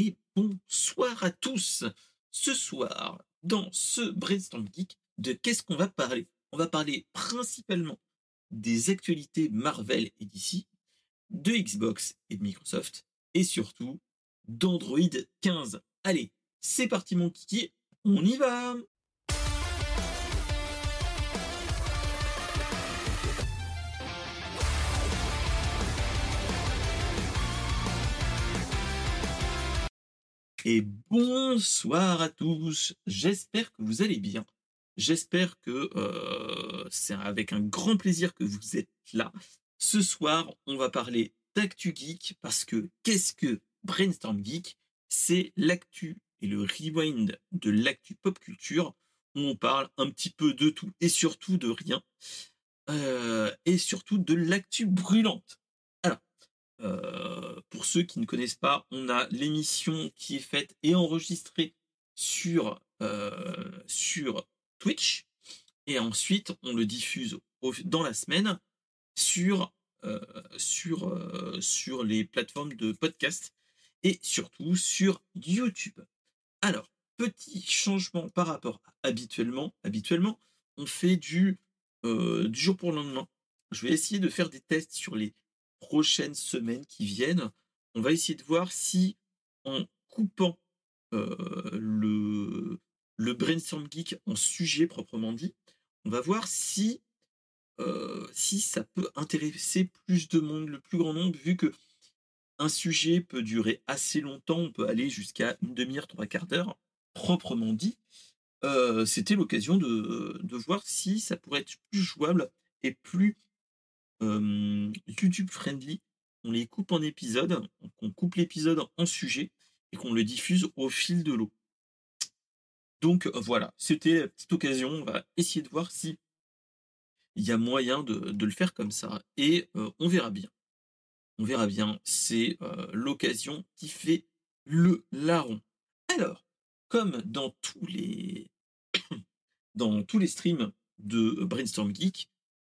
et bonsoir à tous. Ce soir, dans ce Brainstorm Geek, de qu'est-ce qu'on va parler? On va parler principalement des actualités Marvel et DC, de Xbox et de Microsoft, et surtout d'Android 15. Allez, c'est parti mon kiki, on y va Et bonsoir à tous, j'espère que vous allez bien. J'espère que euh, c'est avec un grand plaisir que vous êtes là. Ce soir, on va parler d'actu geek parce que qu'est-ce que Brainstorm Geek? C'est l'actu et le rewind de l'actu pop culture où on parle un petit peu de tout et surtout de rien euh, et surtout de l'actu brûlante. Euh, pour ceux qui ne connaissent pas, on a l'émission qui est faite et enregistrée sur, euh, sur Twitch. Et ensuite, on le diffuse dans la semaine sur, euh, sur, sur les plateformes de podcast et surtout sur YouTube. Alors, petit changement par rapport à habituellement. Habituellement, on fait du, du jour pour le lendemain. Je vais essayer de faire des tests sur les prochaines semaines qui viennent, on va essayer de voir si en coupant euh, le, le brainstorm geek en sujet proprement dit, on va voir si, euh, si ça peut intéresser plus de monde, le plus grand nombre, vu que un sujet peut durer assez longtemps, on peut aller jusqu'à une demi-heure, trois quarts d'heure, proprement dit. Euh, c'était l'occasion de, de, voir si ça pourrait être plus jouable et plus YouTube friendly. On les coupe en épisodes, on coupe l'épisode en sujet et qu'on le diffuse au fil de l'eau. Donc voilà, c'était la petite occasion. On va essayer de voir si il y a moyen de, le faire comme ça et on verra bien. On verra bien. C'est l'occasion qui fait le larron. Alors, comme dans tous les dans tous les streams de Brainstorm Geek,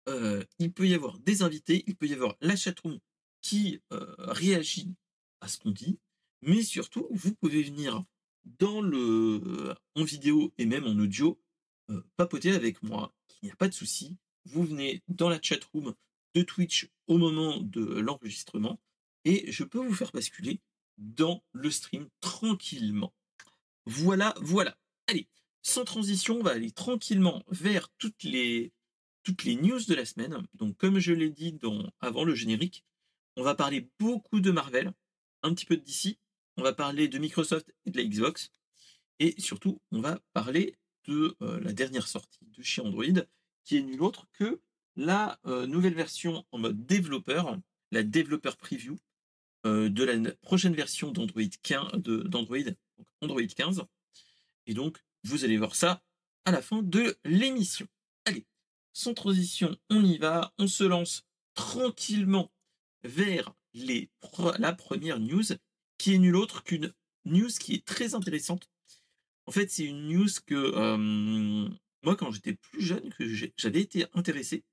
euh, il peut y avoir des invités, il peut y avoir la chatroom qui euh, réagit à ce qu'on dit, mais surtout, vous pouvez venir le, en vidéo et même en audio, euh, papoter avec moi, il n'y a pas de souci. Vous venez dans la chatroom de Twitch au moment de l'enregistrement et je peux vous faire basculer dans le stream tranquillement. Voilà, voilà. Allez, sans transition, on va aller tranquillement vers toutes les toutes les news de la semaine. Donc, comme je l'ai dit avant le générique, on va parler beaucoup de Marvel, un petit peu de DC, on va parler de Microsoft et de la Xbox, et surtout, on va parler de euh, la dernière sortie de chez Android, qui est nulle autre que la euh, nouvelle version en mode développeur, la développeur preview euh, de la prochaine version d'Android 15, d'Android, Android 15. Et donc, vous allez voir ça à la fin de l'émission. Allez, sans transition, on y va, on se lance tranquillement vers la première news, qui est nulle autre qu'une news qui est très intéressante. En fait, c'est une news que euh, moi, quand j'étais plus jeune, que j'avais été intéressé,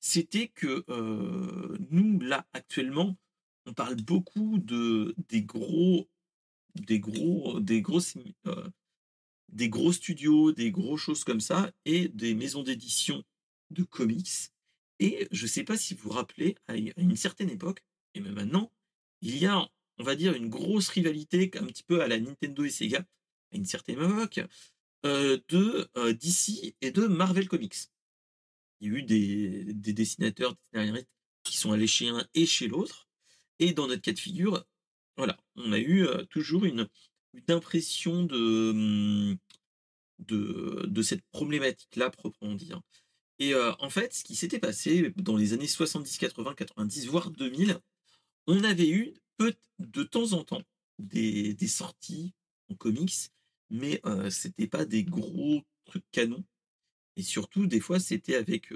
c'était que euh, nous, là, actuellement, on parle beaucoup de des gros, des gros, des grosses, euh, des gros studios, des gros choses comme ça, et des maisons d'édition de comics. Et je ne sais pas si vous vous rappelez, à une certaine époque, et même maintenant, il y a, on va dire, une grosse rivalité, un petit peu à la Nintendo et Sega, à une certaine époque, euh, de euh, DC et de Marvel Comics. Il y a eu des, des dessinateurs, qui sont allés chez un et chez l'autre. Et dans notre cas de figure, voilà, on a eu euh, toujours une, une impression de, hum, de, de cette problématique-là, proprement dit. Et en fait, ce qui s'était passé dans les années 70, 80, 90, voire 2000, on avait eu de temps en temps des, sorties en comics, mais euh, c'était pas des gros trucs canons. Et surtout, des fois, c'était avec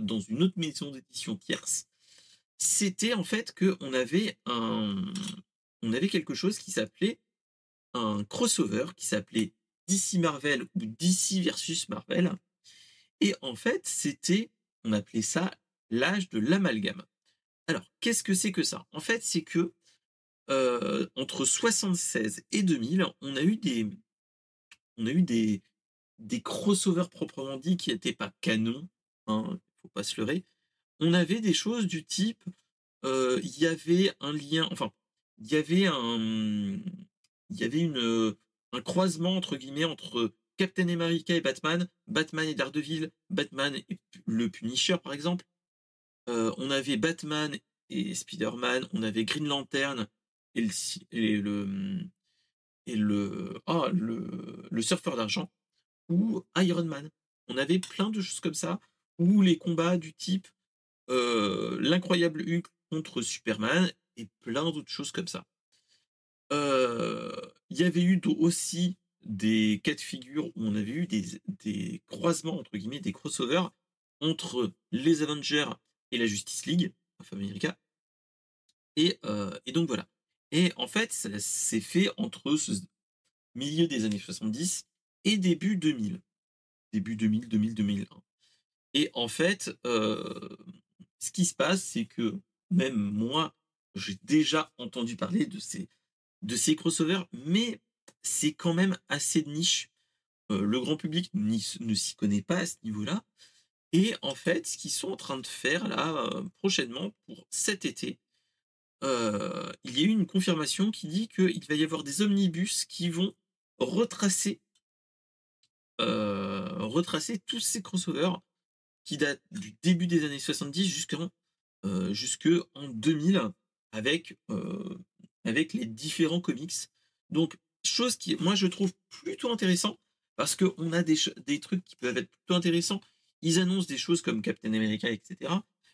dans une autre maison d'édition tierce. C'était en fait que on avait un, on avait quelque chose qui s'appelait un crossover, qui s'appelait DC Marvel ou DC versus Marvel et en fait, c'était, on appelait ça l'âge de l'amalgame. Alors, qu'est-ce que c'est que ça? En fait, c'est que entre 76 et 2000, on a eu des, on a eu des, des crossovers proprement dit qui n'étaient pas canons, hein, faut pas se leurrer. On avait des choses du type, il y avait un lien, enfin, il y avait un, il y avait une, un croisement entre guillemets entre Captain America et Batman, Batman et Daredevil, Batman et le Punisher par exemple. on avait Batman et Spider-Man, on avait Green Lantern et le, et le, le surfeur d'argent ou Iron Man. On avait plein de choses comme ça, ou les combats du type euh, l'incroyable Hulk contre Superman et plein d'autres choses comme ça. Euh, il y avait eu aussi des cas de figure où on avait eu des, croisements, entre guillemets, des crossovers entre les Avengers et la Justice League, of America. Et, euh, et donc voilà. Et en fait, ça s'est fait entre ce milieu des années 70 et début 2000. Début 2000, 2000, 2001. Et en fait, euh, ce qui se passe, c'est que même moi, j'ai déjà entendu parler de ces, de ces crossovers, mais c'est quand même assez de niche. Euh, le grand public ne s'y connaît pas à ce niveau-là. Et en fait, ce qu'ils sont en train de faire là euh, prochainement pour cet été, euh, il y a eu une confirmation qui dit qu'il va y avoir des omnibus qui vont retracer, tous ces crossovers qui datent du début des années 70 jusqu'en euh, jusque en 2000 avec, avec les différents comics. Donc, chose qui, moi, je trouve plutôt intéressant parce qu'on a des, trucs qui peuvent être plutôt intéressants. Ils annoncent des choses comme Captain America, etc.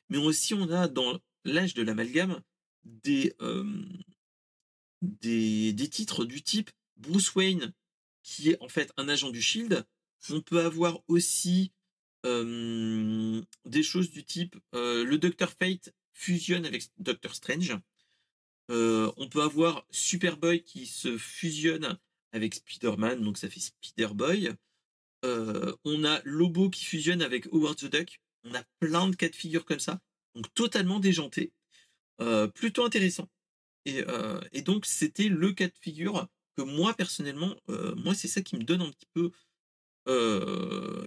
Mais aussi, on a dans l'âge de l'amalgame des, des, titres du type Bruce Wayne, qui est en fait un agent du Shield. On peut avoir aussi des choses du type le Doctor Fate fusionne avec Doctor Strange. On peut avoir Superboy qui se fusionne avec Spider-Man, donc ça fait Spider-Boy. on a Lobo qui fusionne avec Howard the Duck. On a plein de cas de figure comme ça, donc totalement déjanté. Euh, plutôt intéressant. Et, euh, donc, c'était le cas de figure que moi, personnellement, euh, moi, c'est ça qui me donne un petit peu,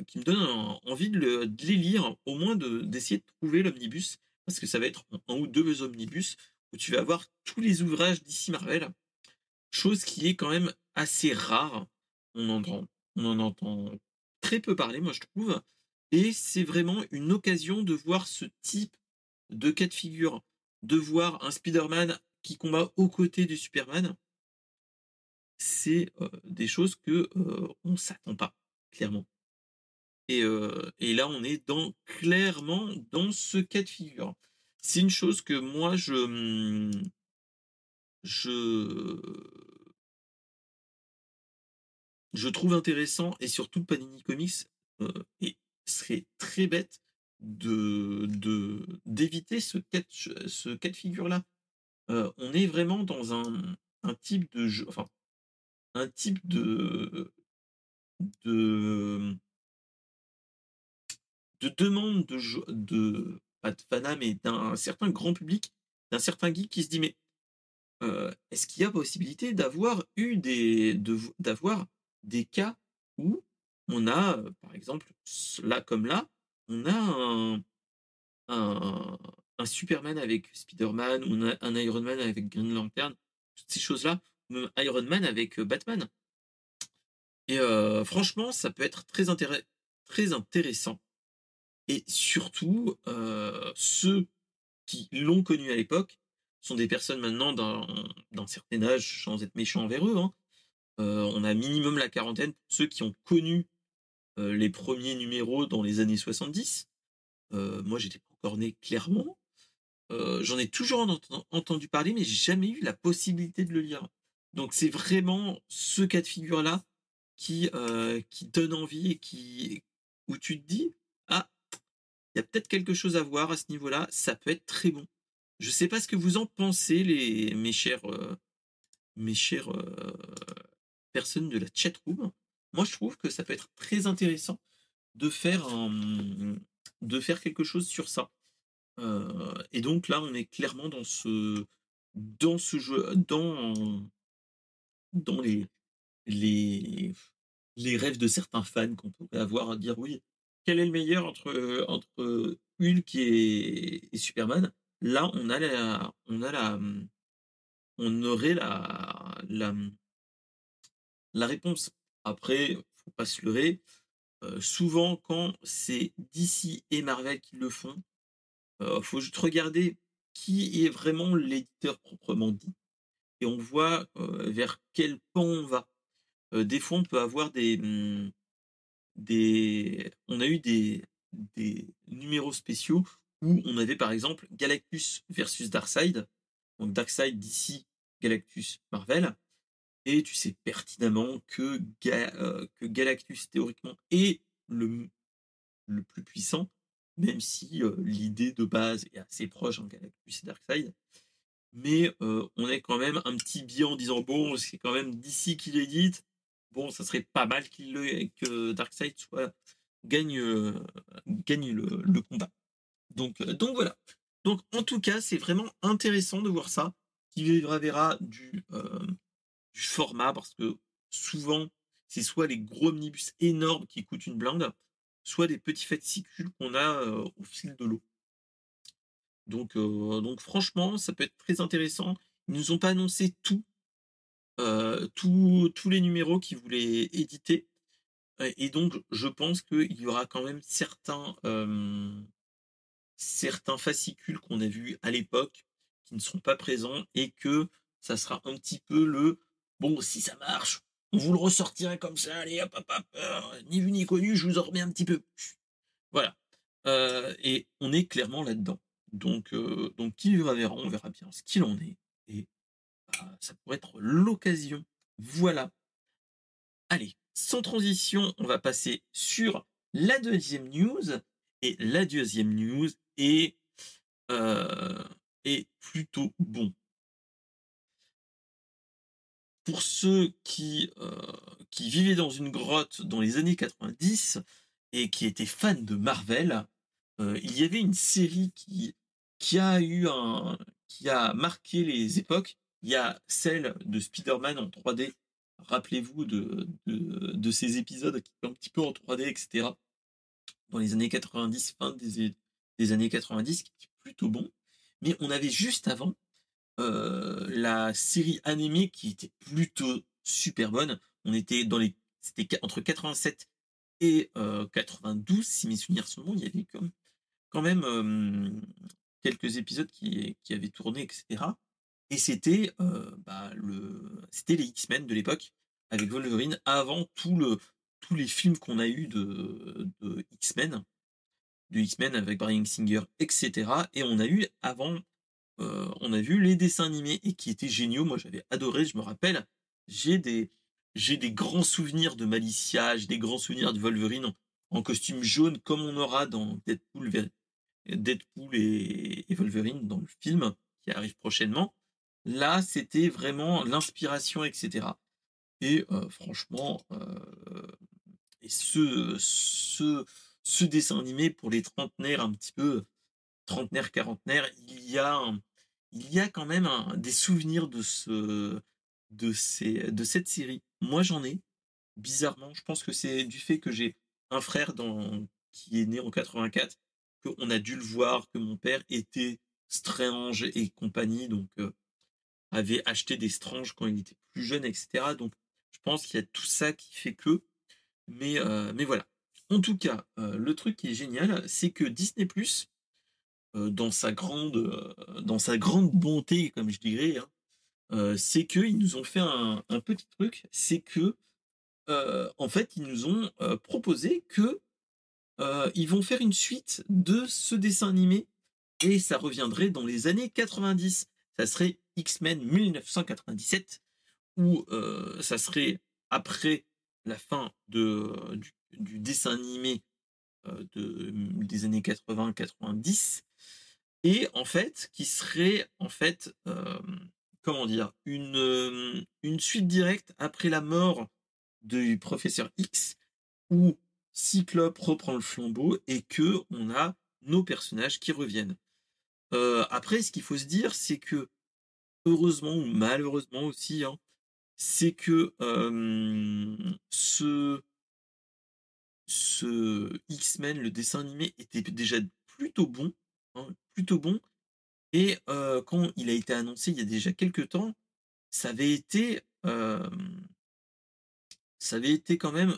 qui me donne envie de, le, de, les lire, au moins d'essayer de, trouver l'omnibus, parce que ça va être un ou deux omnibus tu vas avoir tous les ouvrages d'ici Marvel, chose qui est quand même assez rare. On, entend, on en entend très peu parler, moi, je trouve. Et c'est vraiment une occasion de voir ce type de cas de figure de voir un Spider-Man qui combat aux côtés du Superman, c'est euh, des choses que euh, on s'attend pas, clairement. Et, euh, et, là, on est dans clairement dans ce cas de figure. C'est une chose que moi, je, hum, je, je trouve intéressant et surtout Panini Comics et serait très bête de d'éviter ce cas ce cas de figure là. on est vraiment dans un, un type de jeu, enfin un type de de de demande de de pas de fana mais d'un certain grand public, d'un certain geek qui se dit mais est-ce qu'il y a possibilité d'avoir eu des d'avoir des cas où on a par exemple là comme là on a un, un, Superman avec Spider-Man, ou un Iron Man avec Green Lantern, toutes ces choses-là, même Iron Man avec Batman. Et franchement, ça peut être très, très intéressant. Et surtout, euh, ceux qui l'ont connu à l'époque sont des personnes maintenant d'un certain âge, sans être méchant envers eux. Hein. on a minimum la quarantaine pour ceux qui ont connu euh, les premiers numéros dans les années 70. Euh, moi, j'étais pas encore né clairement. Euh, j'en ai toujours entendu parler, mais j'ai jamais eu la possibilité de le lire. Donc, c'est vraiment ce cas de figure-là qui, qui donne envie et qui, où tu te dis, ah, il y a peut-être quelque chose à voir à ce niveau-là, ça peut être très bon. Je sais pas ce que vous en pensez, mes chers, mes chères personnes de la chatroom moi je trouve que ça peut être très intéressant de faire quelque chose sur ça. Euh, et donc là, on est clairement dans ce dans jeu, dans les, les, les rêves de certains fans qu'on pourrait avoir à dire oui, quel est le meilleur entre, Hulk et, et Superman? Là, on a la, on on aurait la, la, la réponse. Après, faut pas se leurrer. souvent, quand c'est DC et Marvel qui le font, il faut juste regarder qui est vraiment l'éditeur proprement dit. Et on voit vers quel pan on va. des fois, on peut avoir des, mmh, on a eu des, numéros spéciaux où on avait par exemple Galactus versus Darkseid, donc Darkseid d'ici Galactus Marvel, et tu sais pertinemment que, euh, Galactus théoriquement est le, le plus puissant, même si euh, l'idée de base est assez proche en Galactus et Darkseid. Mais euh, on est quand même un petit biais en disant bon, c'est quand même d'ici qu'il édite. Bon, ça serait pas mal qu'il le, que Darkseid soit gagne gagne le, combat. Donc donc voilà. Donc en tout cas, c'est vraiment intéressant de voir ça qui verra du, euh, du format parce que souvent, c'est soit les gros omnibus énormes qui coûtent une blinde, soit des petits fascicules qu'on a euh, au fil de l'eau. Donc, euh, donc franchement, ça peut être très intéressant. Ils nous ont pas annoncé tout, tous les numéros qu'ils voulaient éditer. Et donc, je pense qu'il y aura quand même certains, certains fascicules qu'on a vus à l'époque qui ne seront pas présents et que ça sera un petit peu le bon, si ça marche, on vous le ressortirait comme ça, allez hop hop hop, euh, ni vu ni connu, je vous en remets un petit peu. Voilà. Euh, et on est clairement là-dedans. Donc, euh, donc qui verra verra, on verra bien ce qu'il en est. Et ça pourrait être l'occasion. Voilà. Allez, sans transition, on va passer sur la deuxième news. Et la deuxième news est est plutôt bon. Pour ceux qui, euh, qui vivaient dans une grotte dans les années 90 et qui étaient fans de Marvel, euh, il y avait une série qui, qui a eu un, qui a marqué les époques. Il y a celle de Spider-Man en 3D. Rappelez-vous de, de, ces épisodes qui sont un petit peu en 3D, etc. Dans les années 90, fin des, des années 90, qui est plutôt bon. Mais on avait juste avant euh, la série animée qui était plutôt super bonne. On était dans les, c'était entre 87 et 92, euh, si mes souvenirs sont bons. Il y avait quand même euh, quelques épisodes qui, qui avaient tourné, etc. Et c'était bah, le, c'était les X-Men de l'époque avec Wolverine avant tout le, tous les films qu'on a eu de, de X-Men de X-Men avec Brian Singer, etc. Et on a eu avant, euh, on a vu les dessins animés et qui étaient géniaux. Moi, j'avais adoré. Je me rappelle, j'ai des, j'ai des grands souvenirs de Malicia, j'ai des grands souvenirs de Wolverine en, costume jaune, comme on aura dans Deadpool, Deadpool et, Wolverine dans le film qui arrive prochainement. Là, c'était vraiment l'inspiration, etc. Et euh, franchement, euh, et ce, ce, ce dessin animé pour les trentenaires un petit peu trentenaires quarantenaires il y a il y a quand même des souvenirs de ce de ces de cette série. Moi j'en ai bizarrement. Je pense que c'est du fait que j'ai un frère qui est né en 84 qu'on a dû le voir que mon père était Strange et compagnie. Donc euh, avait acheté des Strange quand il était plus jeune etc donc je pense qu'il y a tout ça qui fait que mais euh, mais voilà en tout cas, euh, le truc qui est génial, c'est que Disney Plus, euh, dans sa grande, dans sa grande bonté, comme je dirais, hein, c'est qu'ils nous ont fait un, petit truc, c'est que en fait, ils nous ont proposé que ils vont faire une suite de ce dessin animé et ça reviendrait dans les années 90. Ça serait X-Men 1997 ou ça serait après la fin de, du du dessin animé euh, de, des années 80-90 et en fait qui serait en fait euh, comment dire une, euh, une suite directe après la mort du professeur X où Cyclope reprend le flambeau et que on a nos personnages qui reviennent. après, ce qu'il faut se dire, c'est que heureusement ou malheureusement aussi, hein, c'est que ce, ce X-Men, le dessin animé, était déjà plutôt bon, hein, plutôt bon. Et quand il a été annoncé il y a déjà quelques temps, ça avait été, ça avait été quand même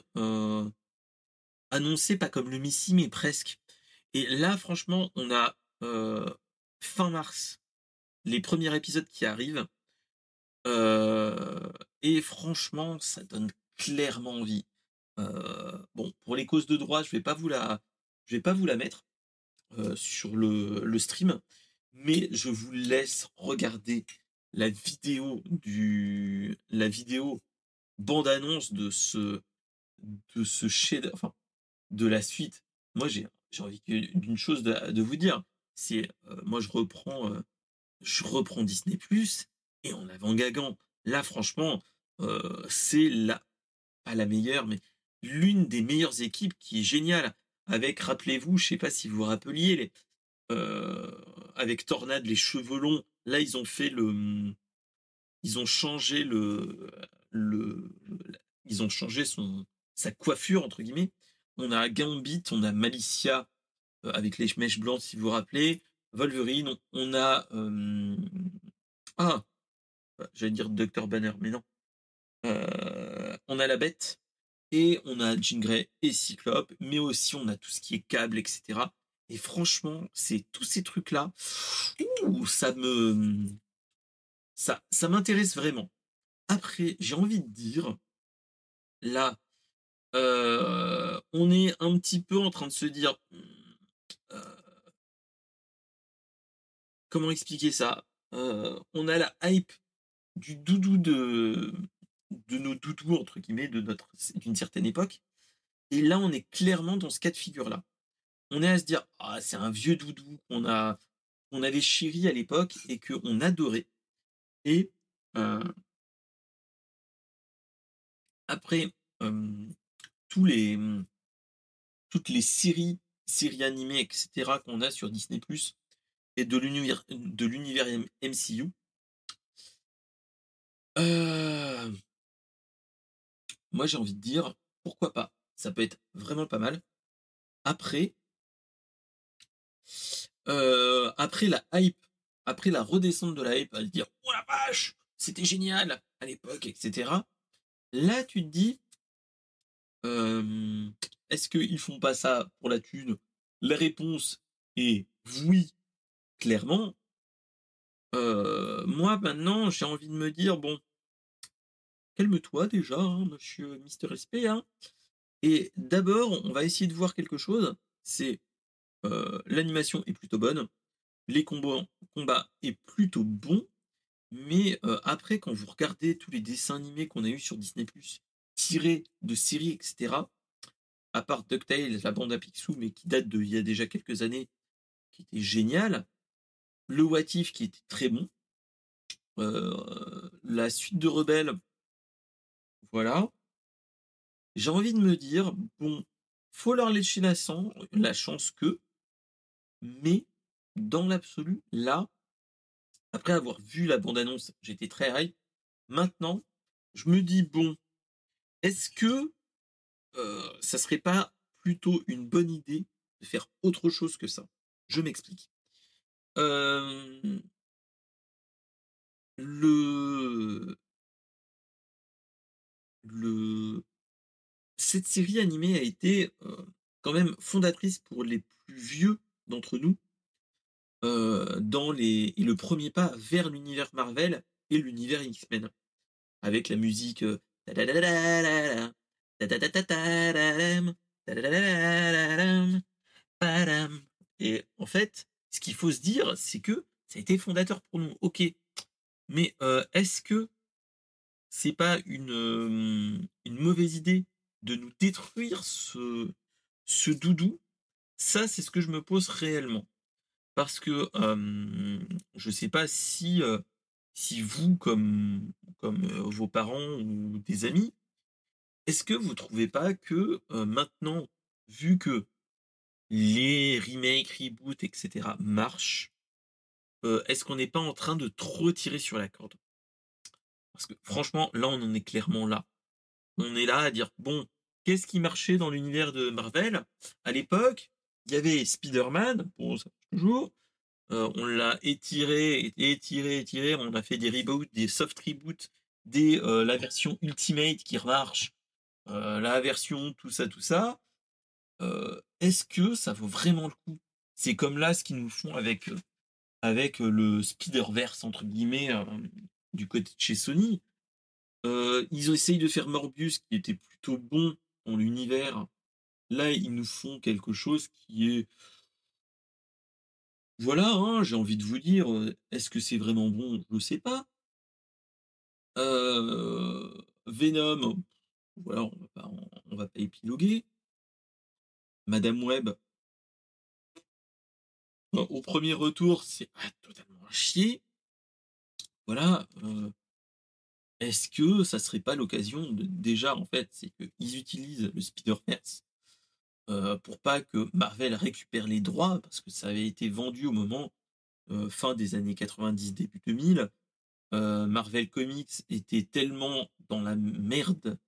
annoncé pas comme le Missy, mais presque. Et là, franchement, on a fin mars les premiers épisodes qui arrivent. et franchement, ça donne clairement envie. bon, pour les causes de droit, je vais pas vous la, vais pas vous la mettre sur le, le stream, mais je vous laisse regarder la vidéo du, la vidéo bande annonce de ce, de ce chef, enfin, de la suite. Moi, j'ai, envie d'une chose de, de, vous dire. C'est, moi, je reprends je reprends Disney Plus et en avant gagant. Là, franchement, euh, c'est la, pas la meilleure, mais l'une des meilleures équipes qui est géniale. Avec, rappelez-vous, je sais pas si vous vous rappeliez, euh, avec Tornade, les cheveux longs. Là, ils ont fait le, ils ont changé le, ils ont changé sa coiffure entre guillemets. On a Gambit, on a Malicia euh, avec les mèches blanches, si vous vous rappelez. Wolverine, on a. Euh, ah J'allais dire Dr. Banner, mais non. Euh, on a la bête, et on a Jean Grey et Cyclope, mais aussi on a tout ce qui est câble, etc. Et franchement, c'est tous ces trucs-là, ça me. Ça, ça m'intéresse vraiment. Après, j'ai envie de dire, là, euh, on est un petit peu en train de se dire, comment expliquer ça? Euh, On a la hype du doudou de, nos doudous, entre guillemets, de notre, d'une certaine époque. Et là, on est clairement dans ce cas de figure-là. On est à se dire, ah, c'est un vieux doudou qu'on a, on avait chéri à l'époque et qu'on adorait. Et euh, après, euh, tous les, toutes les séries, séries animées, etc., qu'on a sur Disney, et de l'univers de l'univers MCU. Euh, moi, j'ai envie de dire, pourquoi pas? Ça peut être vraiment pas mal. Après, euh, après la hype, après la redescente de la hype, à dire, oh la vache, c'était génial à l'époque, etc. Là, tu te dis, est-ce qu'ils font pas ça pour la thune? La réponse est oui, clairement, euh, moi maintenant, j'ai envie de me dire, bon, calme-toi déjà, hein, monsieur Mister Respect. Hein. Et d'abord, on va essayer de voir quelque chose. C'est euh, l'animation est plutôt bonne, les combats, combats est plutôt bon, mais euh, après, quand vous regardez tous les dessins animés qu'on a eu sur Disney+, tirés de séries, etc., à part DuckTales, la bande à Picsou, mais qui date d'il y a déjà quelques années, qui était génial, le What qui était très bon, euh, la suite de Rebelle, voilà. J'ai envie de me dire, bon, faut leur laisser la, la chance que, mais dans l'absolu, là, après avoir vu la bande-annonce, j'étais très hype. Maintenant, je me dis, bon, est-ce que euh, ça serait pas plutôt une bonne idée de faire autre chose que ça? Je m'explique le le cette série animée a été, quand même fondatrice pour les plus vieux d'entre nous, dans les et le premier pas vers l'univers Marvel et l'univers X-Men. Avec la musique, et en fait ce qu'il faut se dire, c'est que ça a été fondateur pour nous. Ok, mais euh, est-ce que c'est pas une, euh, mauvaise idée de nous détruire ce, doudou? Ça, c'est ce que je me pose réellement. Parce que euh, je ne sais pas si, si vous, comme, comme vos parents ou des amis, est-ce que vous ne trouvez pas que maintenant, vu que les remakes, reboots, etc. marchent, est-ce qu'on n'est pas en train de trop tirer sur la corde? Parce que franchement, là, on en est clairement là. On est là à dire, bon, qu'est-ce qui marchait dans l'univers de Marvel? À l'époque, il y avait Spider-Man, bon, ça toujours. on l'a étiré, étiré, étiré. On a fait des reboots, des soft reboots, des, la version Ultimate qui remarche, la version tout ça, tout ça. Est-ce que ça vaut vraiment le coup? C'est comme là ce qu'ils nous font avec, le Spider-Verse, entre guillemets, du côté de chez Sony. ils ont essayé de faire Morbius qui était plutôt bon dans l'univers. Là, ils nous font quelque chose qui est. Voilà, hein, j'ai envie de vous dire, est-ce que c'est vraiment bon? Je ne sais pas. Venom, voilà, on on va pas épiloguer. Madame Web, au premier retour, c'est totalement chier. Voilà. Est-ce que ça serait pas l'occasion de déjà en fait, c'est qu'ils utilisent le Spider-Verse pour pas que Marvel récupère les droits parce que ça avait été vendu au moment fin des années 90 début 2000. Marvel Comics était tellement dans la merde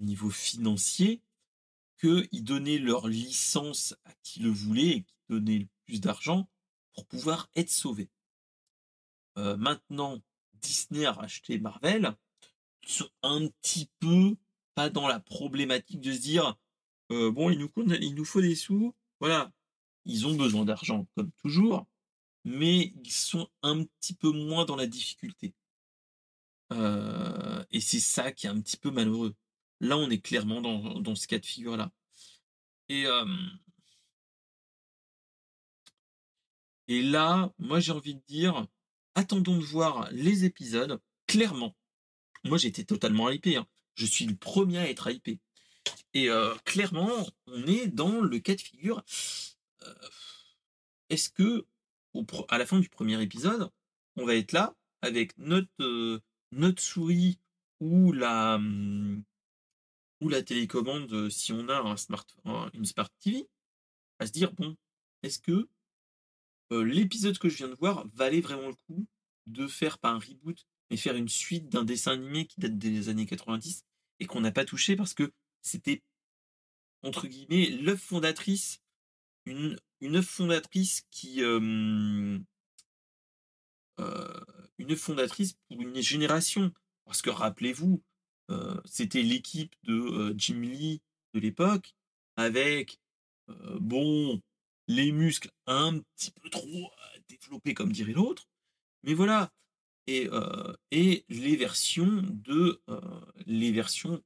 au niveau financier qu'ils donnaient leur licence à qui le voulait et qui donnait le plus d'argent pour pouvoir être sauvés. maintenant, Disney a racheté Marvel, un petit peu pas dans la problématique de se dire bon, il nous, il nous faut des sous, voilà, ils ont besoin d'argent comme toujours, mais ils sont un petit peu moins dans la difficulté. et c'est ça qui est un petit peu malheureux. Là, on est clairement dans, ce cas de figure-là. Et, et là, moi j'ai envie de dire, attendons de voir les épisodes. Clairement, moi j'étais totalement hypé. Hein. Je suis le premier à être hypé. Et clairement, on est dans le cas de figure. Est-ce que à la fin du premier épisode, on va être là avec notre souris ou la ou la télécommande si on a un une smart TV, à se dire bon, est-ce que l'épisode que je viens de voir valait vraiment le coup de faire pas un reboot, mais faire une suite d'un dessin animé qui date des années 90 et qu'on n'a pas touché parce que c'était entre guillemets l'œuvre fondatrice, une, œuvre fondatrice qui une fondatrice pour une génération. Parce que rappelez-vous, c'était l'équipe de Jim Lee de l'époque, avec bon les muscles un petit peu trop développés comme dirait l'autre, mais voilà. Et, et les versions de les versions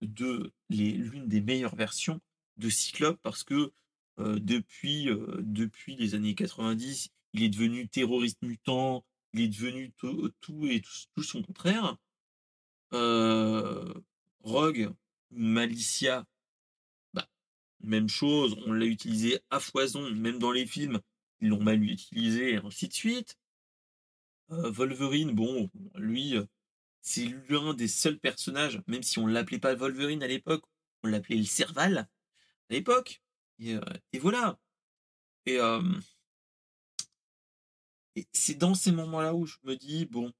de l'une des meilleures versions de Cyclope parce que depuis depuis les années 90, il est devenu terroriste mutant, il est devenu tout, et tout son contraire. Rogue, Malicia, bah, même chose, on l'a utilisé à foison, même dans les films, ils l'ont mal utilisé, et ainsi de suite. Wolverine, bon, lui, c'est l'un des seuls personnages, même si on l'appelait pas Wolverine à l'époque, on l'appelait le Serval à l'époque. Et, voilà. Et, et c'est dans ces moments-là où je me dis, bon,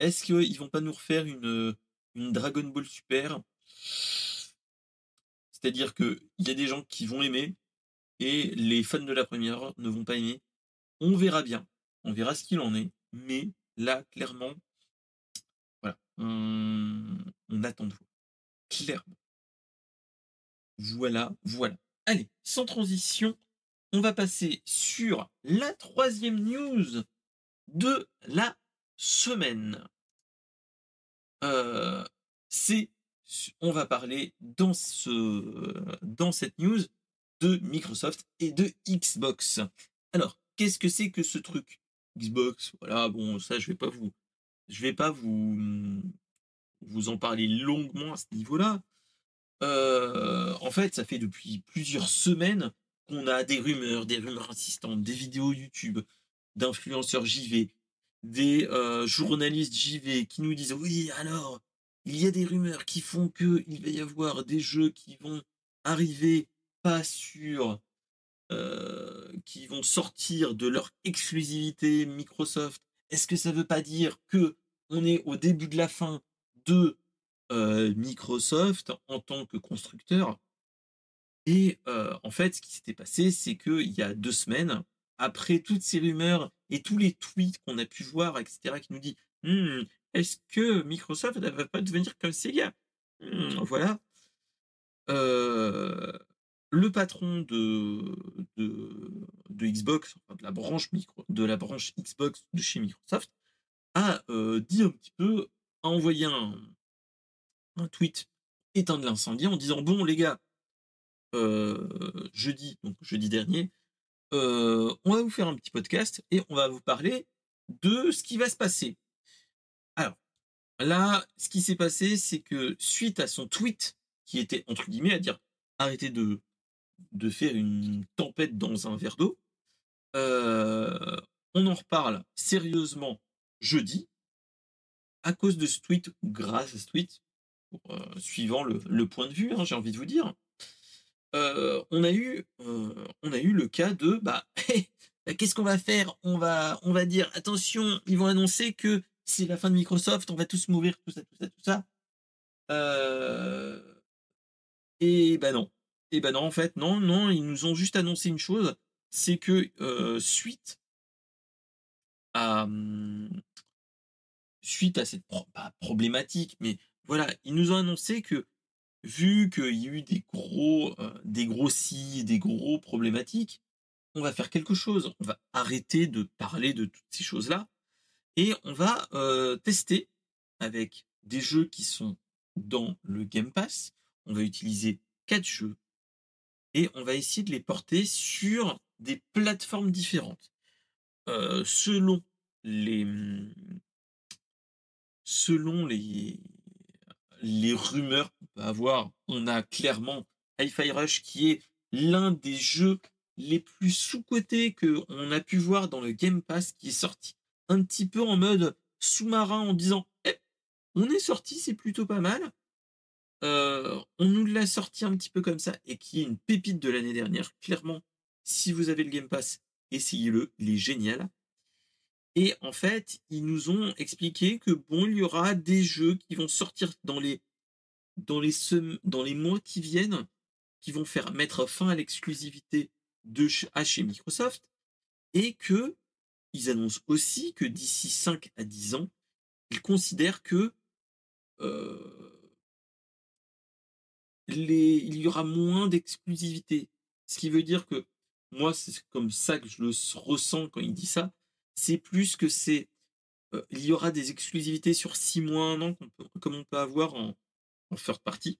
est-ce qu'ils vont pas nous refaire une, Dragon Ball Super? C'est-à-dire qu'il y a des gens qui vont aimer et les fans de la première ne vont pas aimer. On verra bien. On verra ce qu'il en est. Mais là, clairement, voilà, on, on attend de vous. Clairement. Voilà, voilà. Allez, sans transition, on va passer sur la troisième news de la semaine. Euh, c'est, on va parler dans ce, dans cette news de Microsoft et de Xbox. Alors, qu'est-ce que c'est que ce truc? Xbox, voilà, bon, ça, je vais pas vous, je vais pas vous, vous en parler longuement à ce niveau-là. Euh, en fait, ça fait depuis plusieurs semaines qu'on a des rumeurs, des rumeurs insistantes, des vidéos YouTube d'influenceurs JV, des journalistes JV qui nous disent oui alors il y a des rumeurs qui font que il va y avoir des jeux qui vont arriver pas sur qui vont sortir de leur exclusivité Microsoft, est-ce que ça veut pas dire que on est au début de la fin de Microsoft en tant que constructeur? Et en fait, ce qui s'était passé, c'est qu'il y a deux semaines, après toutes ces rumeurs et tous les tweets qu'on a pu voir, etc., qui nous dit «Hmm, est-ce que Microsoft ne va pas devenir comme Sega? Mmh, Voilà. le patron de, de, Xbox, de la branche micro, de la branche Xbox de chez Microsoft, a dit un petit peu, a envoyé un, un tweet éteindre l'incendie en disant bon les gars, jeudi, donc jeudi dernier, on va vous faire un petit podcast et on va vous parler de ce qui va se passer. Alors, là, ce qui s'est passé, c'est que suite à son tweet, qui était entre guillemets à dire arrêtez de, de faire une tempête dans un verre d'eau, on en reparle sérieusement jeudi, à cause de ce tweet, ou grâce à ce tweet, suivant le, point de vue, hein, j'ai envie de vous dire. On a eu on a eu le cas de bah, bah qu'est-ce qu'on va faire? On va on va dire attention ils vont annoncer que c'est la fin de Microsoft on va tous mourir tout ça tout ça tout ça. Et ben non. Et ben non en fait non non ils nous ont juste annoncé une chose c'est que suite à hum, suite à cette problématique mais voilà, ils nous ont annoncé que vu qu'il y a eu des gros, euh, des gros si, des gros problématiques, on va faire quelque chose. On va arrêter de parler de toutes ces choses-là et on va euh, tester avec des jeux qui sont dans le Game Pass. On va utiliser quatre jeux et on va essayer de les porter sur des plateformes différentes. Euh, selon les selon les les rumeurs qu'on peut avoir, on a clairement Hi-Fi Rush qui est l'un des jeux les plus sous-cotés qu'on a pu voir dans le Game Pass qui est sorti un petit peu en mode sous-marin en disant eh, on est sorti, c'est plutôt pas mal. Euh, on nous l'a sorti un petit peu comme ça et qui est une pépite de l'année dernière. Clairement, si vous avez le Game Pass, essayez-le, il est génial. Et en fait, ils nous ont expliqué que bon, il y aura des jeux qui vont sortir dans les dans les dans les mois qui viennent, qui vont faire mettre fin à l'exclusivité de chez Microsoft, et que ils annoncent aussi que d'ici 5 à 10 ans, ils considèrent que euh, les, il y aura moins d'exclusivité. Ce qui veut dire que moi, c'est comme ça que je le ressens quand il dit ça c'est plus que c'est. il y aura des exclusivités sur six mois, un an, comme on peut avoir en, en third party.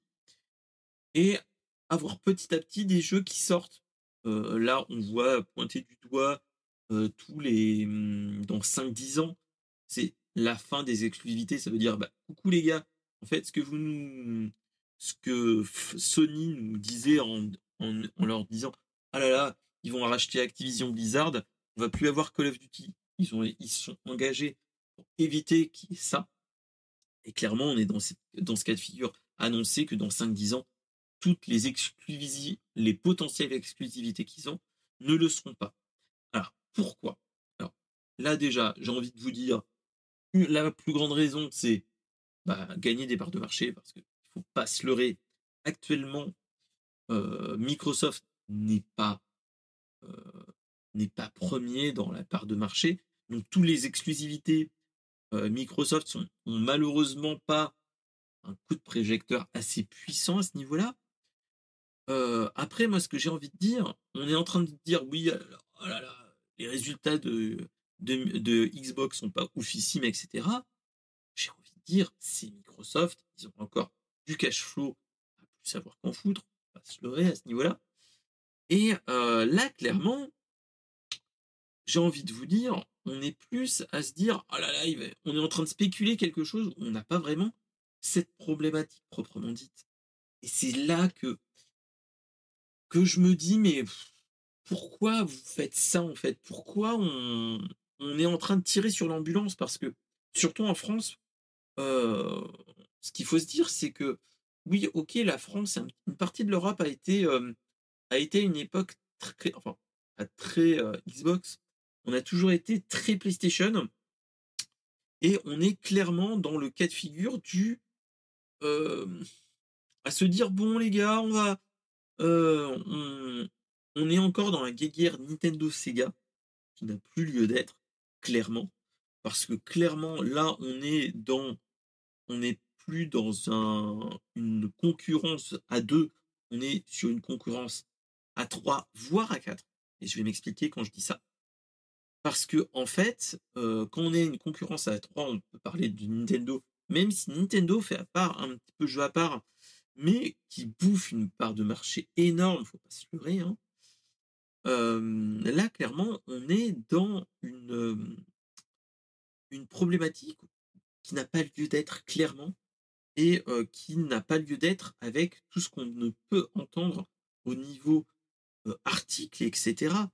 Et avoir petit à petit des jeux qui sortent. là, on voit pointer du doigt tous les. Mmh, dans 5-10 ans, c'est la fin des exclusivités. Ça veut dire, bah, coucou les gars, en fait, ce que vous nous. Ce que Sony nous disait en, en, en leur disant, ah là là, ils vont racheter Activision Blizzard, on va plus avoir Call of Duty ils, ont, ils sont engagés pour éviter qu'il y ait ça. Et clairement, on est dans, ce cas de figure annoncer que dans 5-10 ans, toutes les exclusivités, les potentielles exclusivités qu'ils ont ne le seront pas. Alors, pourquoi? Alors, là déjà, j'ai envie de vous dire, la plus grande raison, c'est bah, gagner des parts de marché, parce qu'il ne faut pas se leurrer. Actuellement, euh, Microsoft euh, n'est pas premier dans la part de marché. Donc, toutes les exclusivités Microsoft sont, ont malheureusement pas un coup de projecteur assez puissant à ce niveau-là. Après, moi, ce que j'ai envie de dire, on est en train de dire oui, oh les résultats de, de, Xbox sont pas oufissimes, etc. J'ai envie de dire, c'est Microsoft, ils ont encore du cash flow à plus savoir qu'en foutre, pas se leurrer à ce niveau-là. Et là, clairement, j'ai envie de vous dire, on est plus à se dire, ah là là, on est en train de spéculer quelque chose on n'a pas vraiment cette problématique proprement dite. Et c'est là que, je me dis, mais pourquoi vous faites ça en fait? Pourquoi on, est en train de tirer sur l'ambulance? Parce que, surtout en France, euh, ce qu'il faut se dire, c'est que, oui, ok, la France, une partie de l'Europe a été, euh, une époque très, très Xbox. On a toujours été très PlayStation. Et on est clairement dans le cas de figure du à se dire bon les gars, on va on, on, est encore dans la guerre Nintendo Sega qui n'a plus lieu d'être clairement parce que clairement là on est dans on n'est plus dans un, une concurrence à deux, on est sur une concurrence à trois, voire à quatre. Et je vais m'expliquer quand je dis ça. Parce que, en fait, euh, quand on est une concurrence à trois, on peut parler de Nintendo, même si Nintendo fait à part, un petit peu jeu à part, mais qui bouffe une part de marché énorme, faut pas se leurrer. Hein. Euh, là, clairement, on est dans euh, une problématique qui n'a pas lieu d'être clairement et qui n'a pas lieu d'être avec tout ce qu'on ne peut entendre au niveau article, etc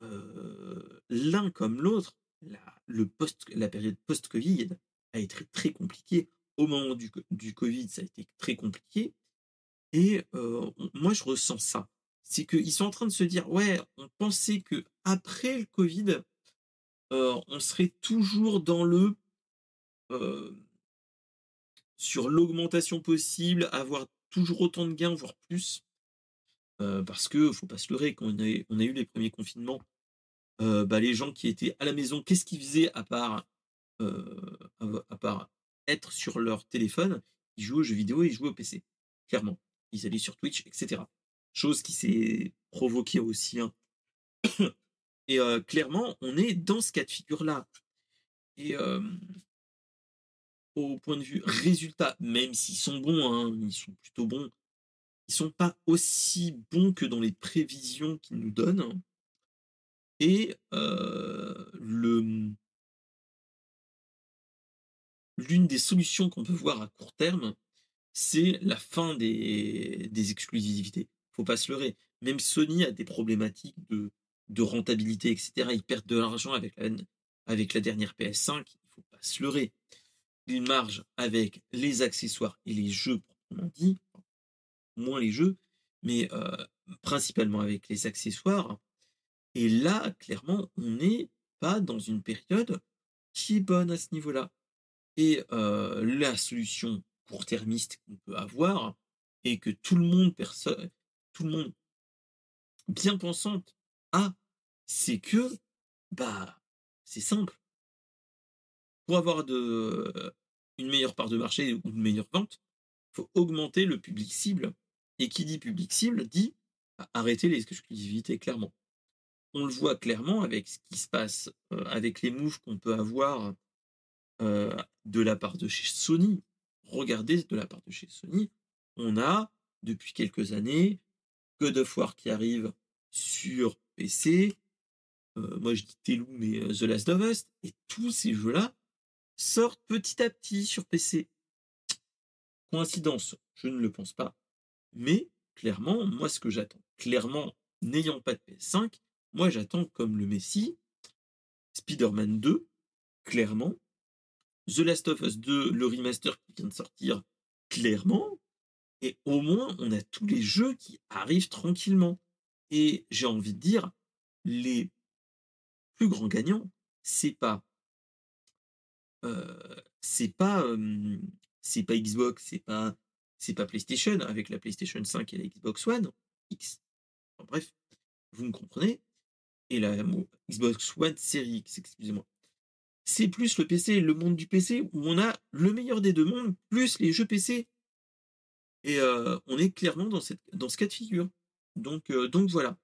l'un comme l'autre, la, le post, la période post-Covid a été très compliquée. Au moment du, du Covid, ça a été très compliqué. Et moi, je ressens ça. C'est qu'ils sont en train de se dire, ouais, on pensait que après le Covid, on serait toujours dans le sur l'augmentation possible, avoir toujours autant de gains, voire plus. Parce que faut pas se leurrer, quand on a, eu les premiers confinements, bah, les gens qui étaient à la maison, qu'est-ce qu'ils faisaient à part, à part être sur leur téléphone? Ils jouaient aux jeux vidéo et ils jouaient au PC, clairement. Ils allaient sur Twitch, etc. Chose qui s'est provoquée aussi. Hein. Et clairement, on est dans ce cas de figure-là. Et au point de vue résultat, même s'ils sont bons, hein, ils sont plutôt bons, ils sont pas aussi bons que dans les prévisions qu'ils nous donnent. Et le l'une des solutions qu'on peut voir à court terme, c'est la fin des, des exclusivités. Faut pas se leurrer. Même Sony a des problématiques de, rentabilité, etc. Ils perdent de l'argent avec la, avec la dernière PS5. Il faut pas se leurrer. Ils margent avec les accessoires et les jeux, proprement dit. Moins les jeux, mais principalement avec les accessoires. Et là, clairement, on n'est pas dans une période qui est bonne à ce niveau-là. Et la solution court-termiste qu'on peut avoir, et que tout le monde, tout le monde bien pensante a, c'est que, bah, c'est simple. Pour avoir de, une meilleure part de marché ou une meilleure vente, il faut augmenter le public cible. Et qui dit public cible dit bah, arrêter les exclusivités, clairement on le voit clairement avec ce qui se passe, avec les moves qu'on peut avoir de la part de chez Sony. Regardez de la part de chez Sony, on a depuis quelques années God of War qui arrive sur PC. moi je dis Telou, mais The Last of Us. Et tous ces jeux-là sortent petit à petit sur PC. Coïncidence, je ne le pense pas. Mais clairement, moi ce que j'attends, clairement, n'ayant pas de PS5, moi, j'attends comme le Messi, Spider-Man 2, clairement, The Last of Us 2, le remaster qui vient de sortir, clairement, et au moins, on a tous les jeux qui arrivent tranquillement. Et j'ai envie de dire, les plus grands gagnants, c'est pas euh, c'est pas c'est pas Xbox, c'est pas c'est pas PlayStation avec la PlayStation 5 et la Xbox One X. bref, vous me comprenez et la Xbox One Series X, excusez-moi. C'est plus le PC, le monde du PC, où on a le meilleur des deux mondes, plus les jeux PC. Et euh, on est clairement dans, cette, dans ce cas de figure. Donc, euh, donc voilà.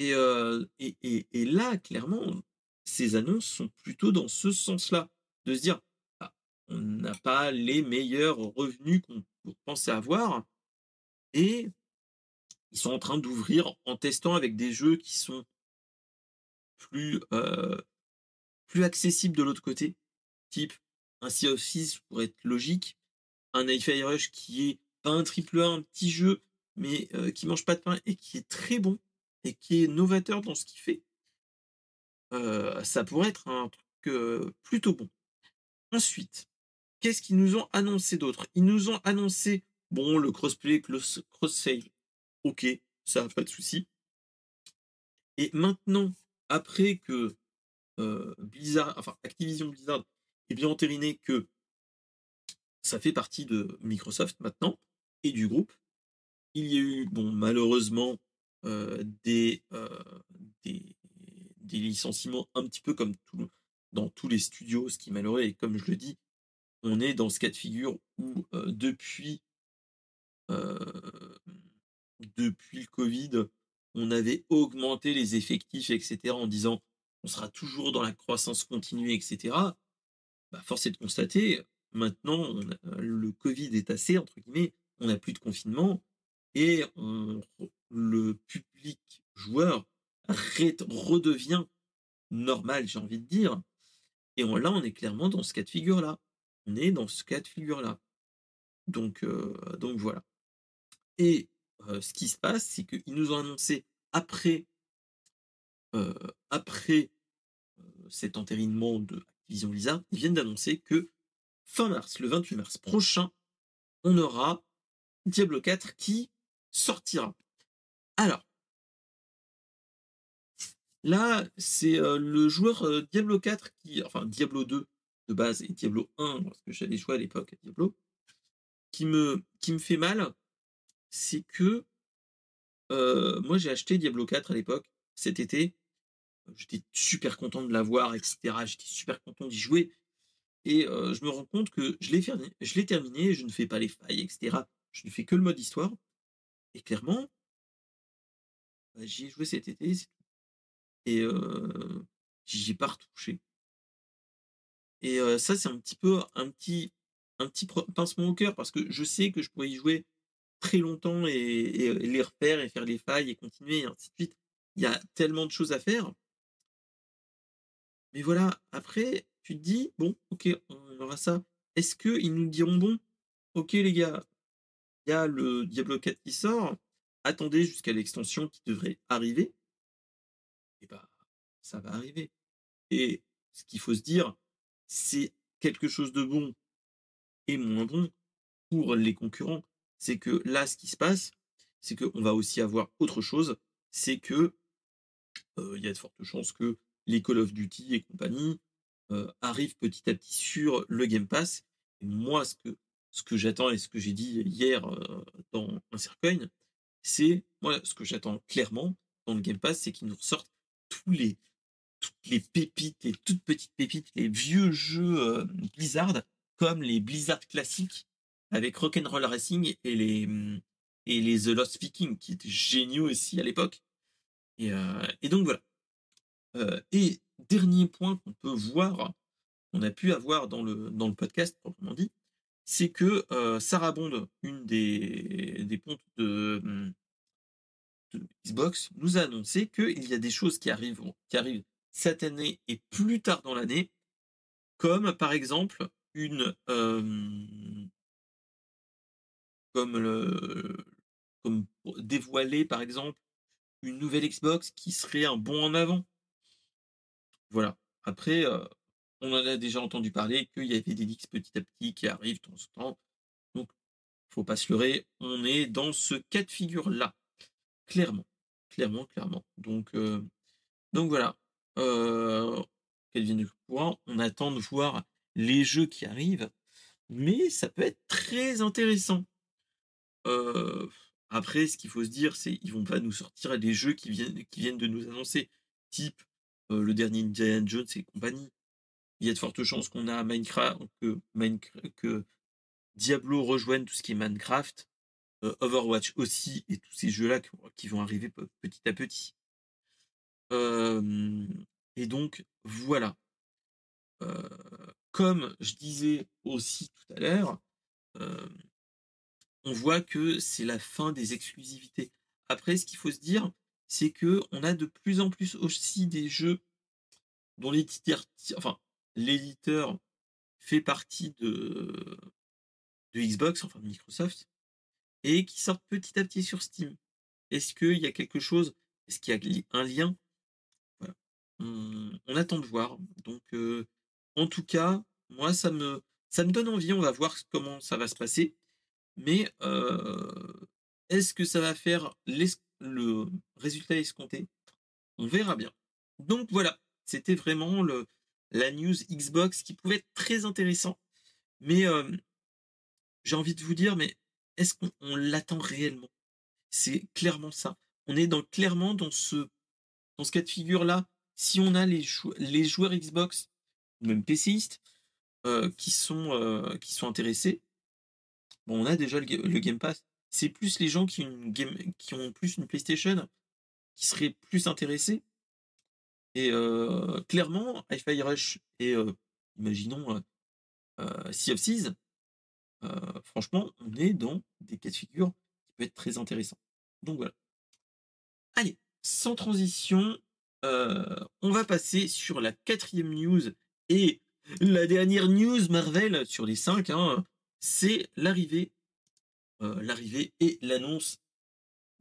Euh, et, et, et, là, clairement, ces annonces sont plutôt dans ce sens-là. De se dire, ah, on n'a pas les meilleurs revenus qu'on pensait avoir. Et ils sont en train d'ouvrir en testant avec des jeux qui sont plus, plus accessible de l'autre côté, type un Sea of Thieves pour être logique, un hi Rush qui est un triple A, un petit jeu, mais qui mange pas de pain et qui est très bon et qui est novateur dans ce qu'il fait. Ça pourrait être un truc plutôt bon. Ensuite, qu'est-ce qu'ils nous ont annoncé d'autre? Ils nous ont annoncé, bon, le crossplay, cross-save, ok, ça pas de souci. Et maintenant, après que enfin Activision Blizzard ait bien entériné que ça fait partie de Microsoft maintenant et du groupe, il y a eu, bon, malheureusement, des, des, des, licenciements un petit peu comme dans tous les studios, ce qui est comme je le dis, on est dans ce cas de figure où depuis, depuis le Covid, on avait augmenté les effectifs, etc., en disant on sera toujours dans la croissance continue, etc. Bah, force est de constater, maintenant, le Covid est assez, entre guillemets, on n'a plus de confinement et le public joueur redevient normal, j'ai envie de dire. Et là, on est clairement dans ce cas de figure-là. On est dans ce cas de figure-là. Donc, euh, donc voilà. Et euh, ce qui se passe, c'est qu'ils nous ont annoncé après, euh, après cet entérinement de Vision Blizzard, ils viennent d'annoncer que fin mars, le 28 mars prochain, on aura Diablo 4 qui sortira. Alors, là, c'est le joueur Diablo 4 qui, enfin Diablo 2 de base et Diablo 1, parce que j'avais joué à l'époque à Diablo, qui me, qui me fait mal, c'est que moi j'ai acheté Diablo 4 à l'époque, cet été. J'étais super content de l'avoir, etc. J'étais super content d'y jouer. Et je me rends compte que je l'ai, je l'ai terminé, je ne fais pas les failles, etc. Je ne fais que le mode histoire. Et clairement, bah, j'y ai joué cet été, et euh, j'y pas retouché. Et ça, c'est un petit peu un petit, un petit pincement au cœur parce que je sais que je pourrais y jouer très longtemps et, les refaire et faire les failles et continuer et ainsi de suite. Il y a tellement de choses à faire. Mais voilà, après, tu te dis, bon, ok, on aura ça. Est-ce qu'ils nous diront, bon, ok les gars, il y a le Diablo 4 qui sort, attendez jusqu'à l'extension qui devrait arriver. Et bah, ça va arriver. Et ce qu'il faut se dire, c'est quelque chose de bon et moins bon pour les concurrents. C'est que là, ce qui se passe, c'est qu'on va aussi avoir autre chose. C'est que il y a de fortes chances que les Call of Duty et compagnie arrivent petit à petit sur le Game Pass. Et moi, ce que, j'attends et ce que j'ai dit hier dans un cercueil, c'est moi ce que j'attends clairement dans le Game Pass, c'est qu'ils nous ressortent tous les toutes les pépites, les toutes petites pépites, les vieux jeux euh, Blizzard, comme les Blizzard classiques avec Rock'n'Roll Racing et les et les The Lost Viking qui étaient géniaux aussi à l'époque. Et, euh, donc voilà. Euh, et dernier point qu'on peut voir, qu'on a pu avoir dans le dans le podcast proprement dit, c'est que Sarah Bond, une des, des pontes de, de, Xbox, nous a annoncé qu'il y a des choses qui arrivent, qui arrivent cette année et plus tard dans l'année, comme par exemple une comme le comme dévoiler par exemple une nouvelle Xbox qui serait un bond en avant. Voilà. Après, on en a déjà entendu parler qu'il y avait des leaks petit à petit qui arrivent de temps en temps. Donc, faut pas se leurrer, on est dans ce cas de figure-là. Clairement. Clairement, clairement. Donc, euh, donc voilà. Euh, de on attend de voir les jeux qui arrivent. Mais ça peut être très intéressant. Euh, après, ce qu'il faut se dire, c'est qu'ils vont pas nous sortir des jeux qui viennent, qui viennent de nous annoncer, type euh, le dernier Indiana Jones et compagnie il y a de fortes chances qu'on a Minecraft, que, Diablo rejoigne tout ce qui est Minecraft, Overwatch aussi, et tous ces jeux-là qui, vont arriver petit à petit. Et donc, voilà. Comme je disais aussi tout à l'heure, on voit que c'est la fin des exclusivités. Après, ce qu'il faut se dire, c'est que on a de plus en plus aussi des jeux dont titres, enfin, l'éditeur fait partie de, de Xbox, enfin de Microsoft, et qui sort petit à petit sur Steam. Est-ce qu'il y a quelque chose Est-ce qu'il y a un lien voilà. on, attend de voir. Donc, en tout cas, moi, ça me, ça me donne envie. On va voir comment ça va se passer. Mais est-ce que ça va faire le résultat escompté? On verra bien. Donc voilà, c'était vraiment la news Xbox qui pouvait être très intéressant. Mais j'ai envie de vous dire, mais est-ce qu'on l'attend réellement? C'est clairement ça. On est dans, clairement dans ce, dans ce cas de figure-là. Si on a les, joueurs Xbox, même PCistes, euh, qui, sont, euh, qui sont intéressés, bon, on a déjà le, Game Pass. C'est plus les gens qui ont plus une PlayStation qui seraient plus intéressés. Et euh, clairement, Hi-Fi Rush et imaginons Sea of Seas, franchement, on est dans des cas de figure qui peuvent être très intéressants. Donc voilà. Allez, sans transition, on va passer sur la quatrième news et la dernière news Marvel sur les cinq. Hein, c'est l'arrivée, l'arrivée et l'annonce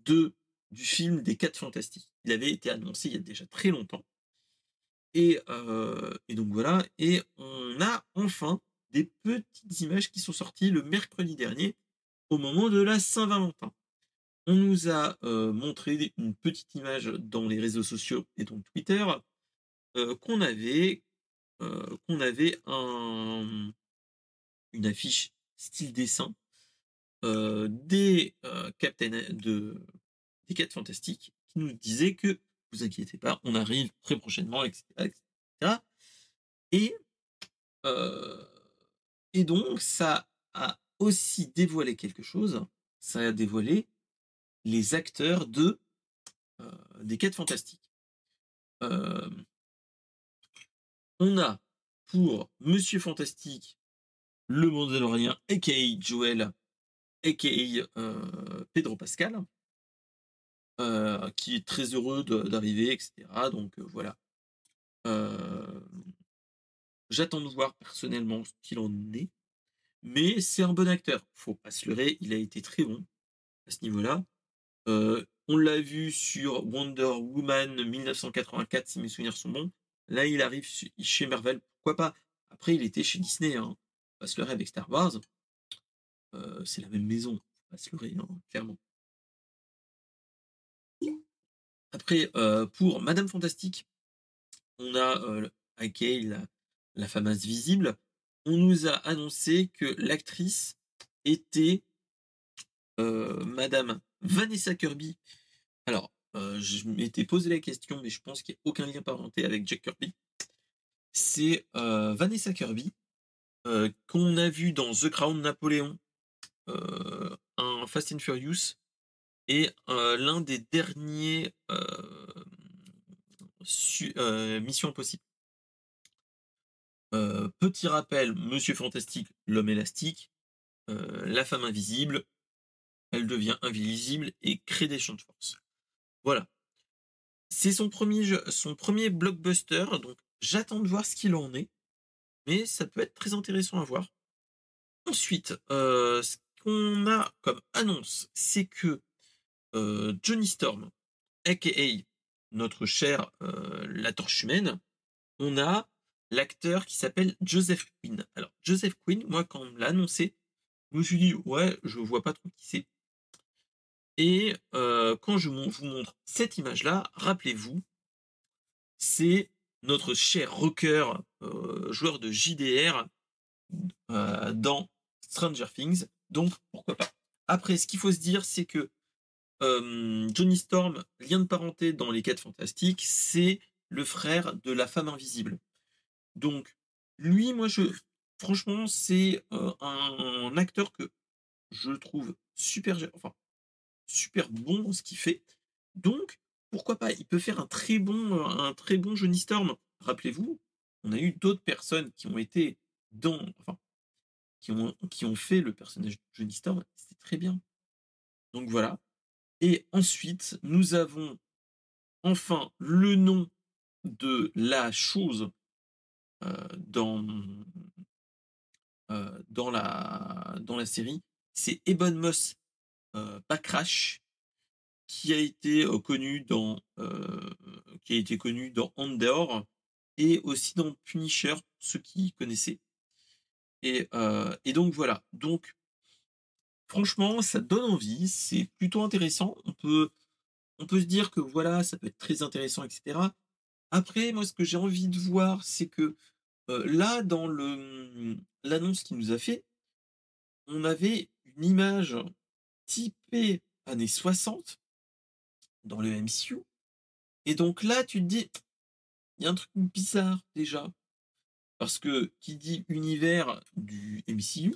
de du film des quatre fantastiques. Il avait été annoncé il y a déjà très longtemps. Et, et donc voilà, et on a enfin des petites images qui sont sorties le mercredi dernier au moment de la Saint-Valentin. On nous a euh, montré une petite image dans les réseaux sociaux et donc Twitter euh, qu'on avait euh, avait un, une affiche style dessin des Captain de des 4 fantastiques qui nous disait que vous inquiétez pas, on arrive très prochainement, etc. etc. Et et donc, ça a aussi dévoilé quelque chose. Ça a dévoilé les acteurs de euh, des quêtes fantastiques. Euh, on a pour Monsieur Fantastique le Mandalorien, a.k.a. Joel, a.k.a. Euh, Pedro Pascal, qui est très heureux d'arriver, etc. Donc voilà. J'attends de voir personnellement ce qu'il en est. Mais c'est un bon acteur. Faut pas se leurrer, il a été très bon à ce niveau-là. Euh, on l'a vu sur Wonder Woman 1984, si mes souvenirs sont bons. Là, il arrive chez Marvel. Pourquoi pas? Après, il était chez Disney. Hein. Pas se leurrer avec Star Wars. Euh, c'est la même maison. Faut pas se leurrer, hein, clairement. Après, euh, pour Madame Fantastique, on a euh, la, fameuse visible, on nous a annoncé que l'actrice était Madame Vanessa Kirby. Alors, euh, je m'étais posé la question, mais je pense qu'il n'y a aucun lien parenté avec Jack Kirby. C'est euh, Vanessa Kirby, qu'on a vu dans The Crown Napoléon, un Fast and Furious, et l'un des derniers Mission Impossible. Euh, petit rappel, Monsieur Fantastique, l'homme élastique, euh, la femme invisible, elle devient invisible et crée des champs de force. Voilà. C'est son premier son premier blockbuster, donc j'attends de voir ce qu'il en est, mais ça peut être très intéressant à voir. Ensuite, euh, ce qu'on a comme annonce, c'est que Johnny Storm, aka notre cher la torche humaine, on a l'acteur qui s'appelle Joseph Quinn. Alors, Joseph Quinn, moi, quand on me l'a annoncé, je me suis dit, ouais, je vois pas trop qui c'est. Et euh, quand je vous montre cette image-là, rappelez-vous, c'est notre cher rocker, euh, joueur de JDR euh, dans Stranger Things. Donc, pourquoi pas. Après, ce qu'il faut se dire, c'est que Johnny Storm, lien de parenté dans les quêtes fantastiques, c'est le frère de la femme invisible. Donc, lui, moi, je, franchement, c'est un, acteur que je trouve super, enfin, super bon ce qu'il fait. Donc, pourquoi pas Il peut faire un très bon, un très bon Johnny Storm. Rappelez-vous, on a eu d'autres personnes qui ont été dans, enfin, qui ont, qui ont fait le personnage de Johnny Storm. C'est très bien. Donc voilà. Et ensuite, nous avons enfin le nom de la chose euh, dans, euh, dans, la, dans la série, c'est Ebon Moss euh, Backrash qui a été connu dans qui a été connu dans Andor et aussi dans Punisher, ceux qui connaissaient. Et, donc voilà. Donc franchement, ça donne envie, c'est plutôt intéressant. On peut on peut se dire que voilà, ça peut être très intéressant, etc. Après, moi, ce que j'ai envie de voir, c'est que euh, là, dans le l'annonce qu'il nous a fait, on avait une image typée années 60 dans le MCU. Et donc là, tu te dis, il y a un truc bizarre déjà. Parce que qui dit univers du MCU,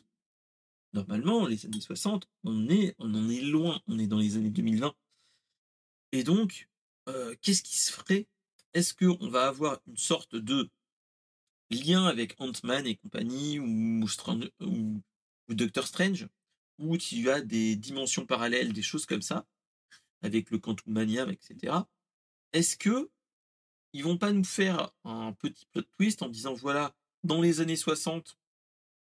normalement, les années 60, on, est, on en est loin, on est dans les années 2020. Et donc, euh, qu'est-ce qui se ferait? Est-ce qu'on va avoir une sorte de lien avec Ant-Man et compagnie ou, ou, ou Doctor Strange? Où tu as des dimensions parallèles, des choses comme ça, avec le Quantum Mania, etc. Est-ce que ils vont pas nous faire un petit plot twist en disant voilà, dans les années 60,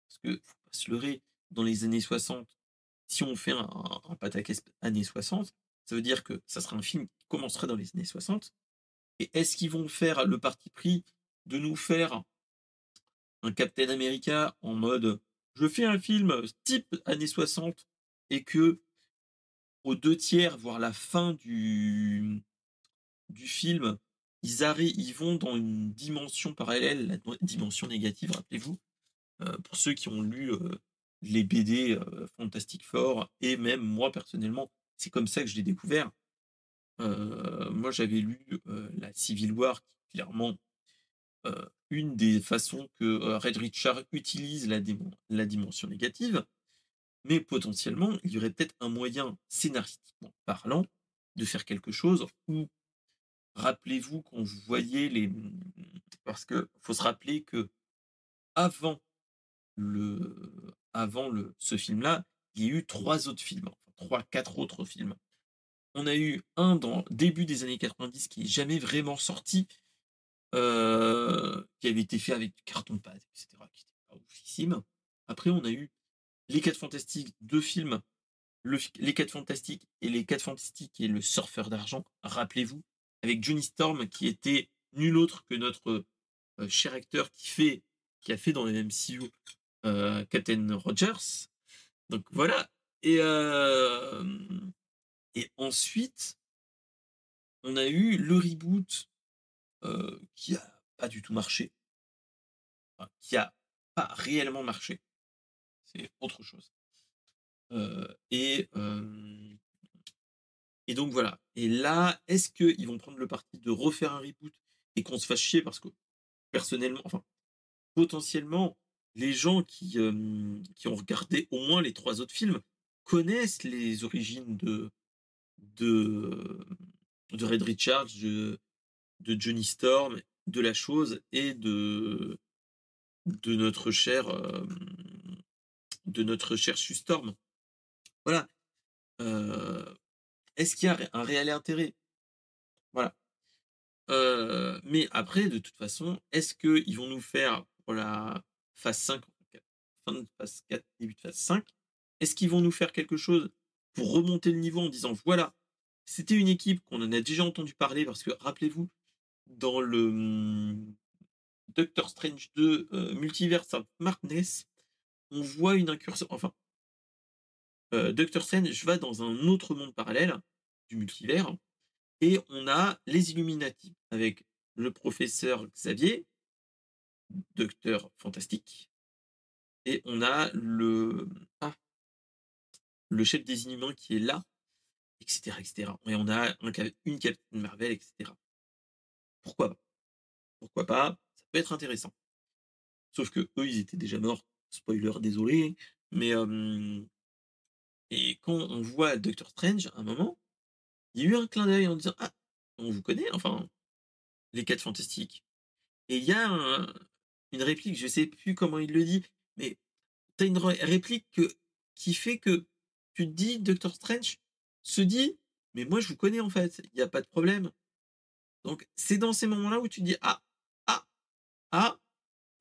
parce que faut pas se leurrer, dans les années 60, si on fait un, un années 60, ça veut dire que ça sera un film qui commencerait dans les années 60. Et est-ce qu'ils vont faire le parti pris de nous faire un Captain America en mode je fais un film type années 60 et que aux deux tiers, voire la fin du, film, ils, arrivent, ils vont dans une dimension parallèle, la dimension négative, rappelez-vous, euh, pour ceux qui ont lu euh, les BD euh, Fantastic Four, et même moi personnellement, c'est comme ça que je l'ai découvert. moi, j'avais lu la Civil War, qui clairement une des façons que Red Richard utilise la, dimension négative, mais potentiellement, il y aurait peut-être un moyen scénaristiquement parlant de faire quelque chose où rappelez-vous quand vous voyez les parce que faut se rappeler que avant le avant le ce film là il y a eu trois autres films trois quatre autres films. On a eu un dans début des années 90 qui est jamais vraiment sorti euh, qui avait été fait avec du carton pâte etc qui était pas oufissime après on a eu les quatre fantastiques deux films les quatre fantastiques et les quatre fantastiques et le surfeur d'argent rappelez-vous avec Johnny Storm qui était nul autre que notre euh, cher acteur qui fait qui a fait dans les MCU euh, Captain Rogers. Donc voilà. Euh, et ensuite on a eu le reboot euh, qui a pas du tout marché, qui a pas réellement marché. C'est autre chose. et et donc voilà. Et là, est-ce qu'ils vont prendre le parti de refaire un reboot et qu'on se fasse chier parce que personnellement, enfin, potentiellement, les gens qui, qui ont regardé au moins les trois autres films connaissent les origines de, de, de Red Richards, de, de Johnny Storm, de la chose et de, notre cher de notre cher Storm. Voilà. Euh, est-ce qu'il y a un réel intérêt? Voilà. Euh, mais après, de toute façon, est-ce qu'ils vont nous faire pour la phase 5, fin de phase 4, début de phase 5, est-ce qu'ils vont nous faire quelque chose pour remonter le niveau en disant voilà, c'était une équipe qu'on en a déjà entendu parler parce que rappelez-vous, dans le hum, Doctor Strange 2 euh, Multiverse of on voit une incursion, enfin, euh, Doctor Strange va dans un autre monde parallèle du multivers et on a les Illuminati avec le professeur Xavier, Docteur Fantastique, et on a le ah, le chef des Inhumains qui est là, etc., etc. Et on a une Captain Marvel, etc. Pourquoi pas? Pourquoi pas? Ça peut être intéressant. Sauf que eux, ils étaient déjà morts. Spoiler, désolé. Mais et quand on voit Doctor Strange, à un moment, il y a eu un clin d'œil en disant Ah, on vous connaît, enfin, les quatre fantastiques. Et il y a une réplique, je sais plus comment il le dit, mais tu as une réplique qui fait que tu te dis, Doctor Strange se dit, mais moi je vous connais en fait, il n'y a pas de problème. Donc c'est dans ces moments-là où tu dis, ah, ah, ah,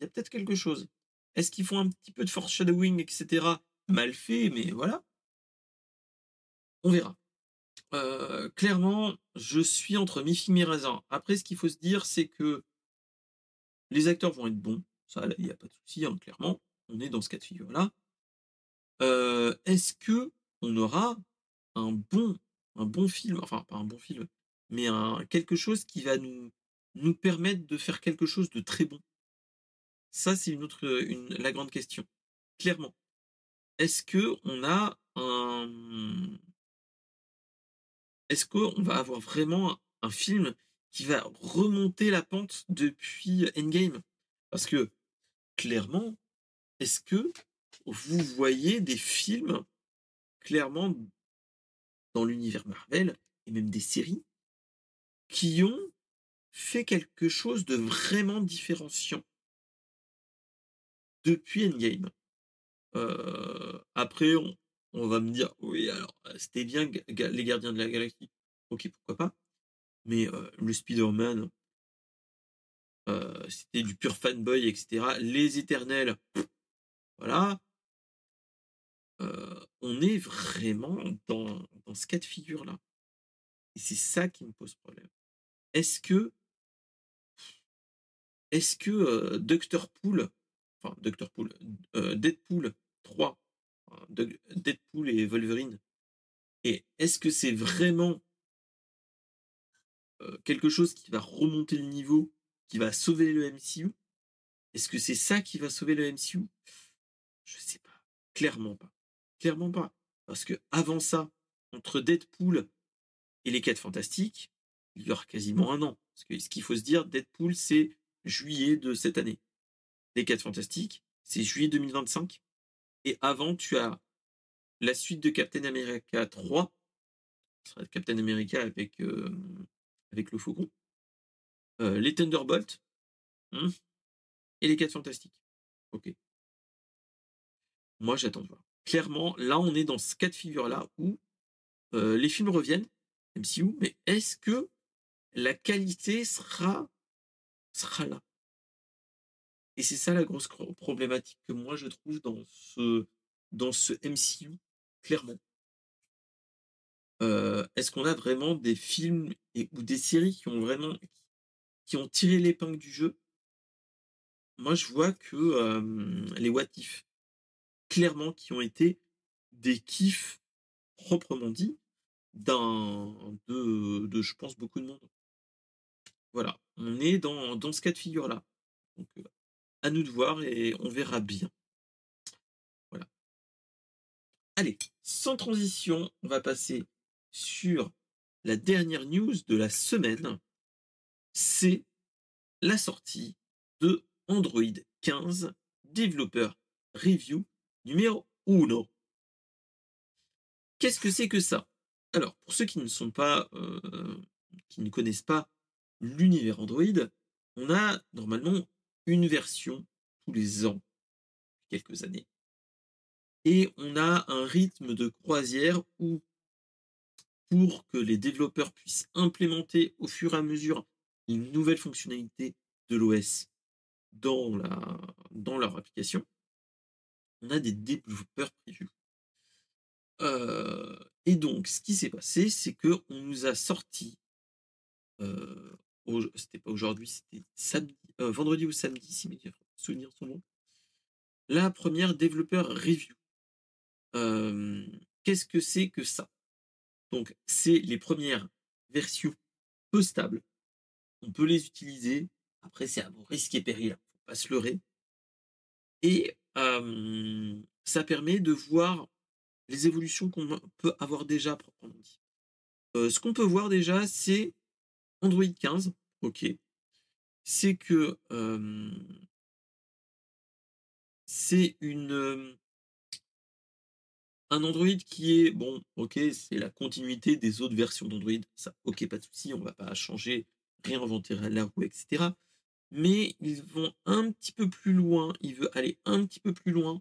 il y a peut-être quelque chose. Est-ce qu'ils font un petit peu de foreshadowing, etc. Mal fait, mais voilà. On verra. Euh, clairement, je suis entre mi et raisin. Après, ce qu'il faut se dire, c'est que les acteurs vont être bons. Ça, il n'y a pas de souci, hein, clairement. On est dans ce cas de figure-là. Euh, est-ce que on aura un bon un bon film, enfin pas un bon film, mais un quelque chose qui va nous nous permettre de faire quelque chose de très bon? Ça, c'est une autre, une la grande question. Clairement. Est-ce qu'on a un, mmh est-ce qu'on va avoir vraiment un film qui va remonter la pente depuis Endgame? Parce que, clairement, est-ce que vous voyez des films, clairement dans l'univers Marvel et même des séries qui ont fait quelque chose de vraiment différenciant depuis Endgame? Heu, après on va me dire: «Oui alors, c'était bien les Gardiens de la Galaxie». OK, pourquoi pas, mais heu, le Spider-Man c'était du pur fanboy et cetera. Les Éternels, voilà. On est vraiment dans dans ce cas de figure-là et c'est ça qui me pose problème. Est-ce que est-ce que, heu, Docteur Pool, enfin Docteur Pool, Deadpool 3, enfin de Deadpool et Wolverine et est-ce que c'est vraiment quelque chose qui va remonter le niveau, qui va sauver le MCU? Est-ce que c'est ça qui va sauver le MCU? Je sais pas, clairement pas, clairement pas. Parce qu'avant ça, entre Deadpool et les 4 Fantastiques, il y aura quasiment 1 an. Parce que ce qu'il faut se dire, Deadpool, c'est juillet de cette année. Les 4 Fantastiques, c'est juillet 2025 et avant, tu as la suite de Captain America 3, ce sera Captain America avec, le Faucon. Heu, les Thunderbolts, mmh et les 4 Fantastiques. OK. Moi, j'attends de voir. Clairement, là, on est dans ce cas de figure-là où, heu, les films reviennent, MCU, mais est-ce que la qualité sera là? Et c'est ça la grosse problématique que moi je trouve dans ce dans ce MCU, clairement. Heu, est-ce qu'on a vraiment des films ou des séries qui ont vraiment qui ont tiré l'épingle du jeu? Moi, je vois que, hem, les What If, clairement, qui ont été des kiffs proprement dit d'un de je pense beaucoup de monde. Voilà, on est dans ce cas de figure-là. Donc heu, à nous de voir et on verra bien. Voilà. Allez, sans transition, on va passer sur la dernière news de la semaine. C'est la sortie de Android 15 Developer Review numéro 1. Qu'est-ce que c'est que ça? Alors, pour ceux qui ne sont pas, heu, qui ne connaissent pas l'univers Android, on a normalement une version tous les ans, quelques années et on a un rythme de croisière où pour que les développeurs puissent implémenter au fur et à mesure une nouvelle fonctionnalité de l'OS dans leur application, on a des développeurs preview. Heu et donc ce qui s'est passé, c'est qu'on nous a sorti, heu, c'était pas aujourd'hui, c'était heu, vendredi ou samedi, si mes souvenirs sont bons. La 1re développeur review. Hem, qu'est-ce que c'est que ça? Donc c'est les 1res versions peu stables. On peut les utiliser. Après, c'est à vos risques et périls, faut pas se leurrer. Et hem, ça permet de voir les évolutions qu'on peut avoir déjà proprement dit. Ce qu'on peut voir déjà, c'est Android 15, OK. C'est que, c'est une, un Android qui est bon, OK, c'est la continuité des autres versions d'Android. Ça, OK, pas de souci, on va pas changer, réinventer la roue et cetera. Mais ils vont un petit peu plus loin, il veut aller un petit peu plus loin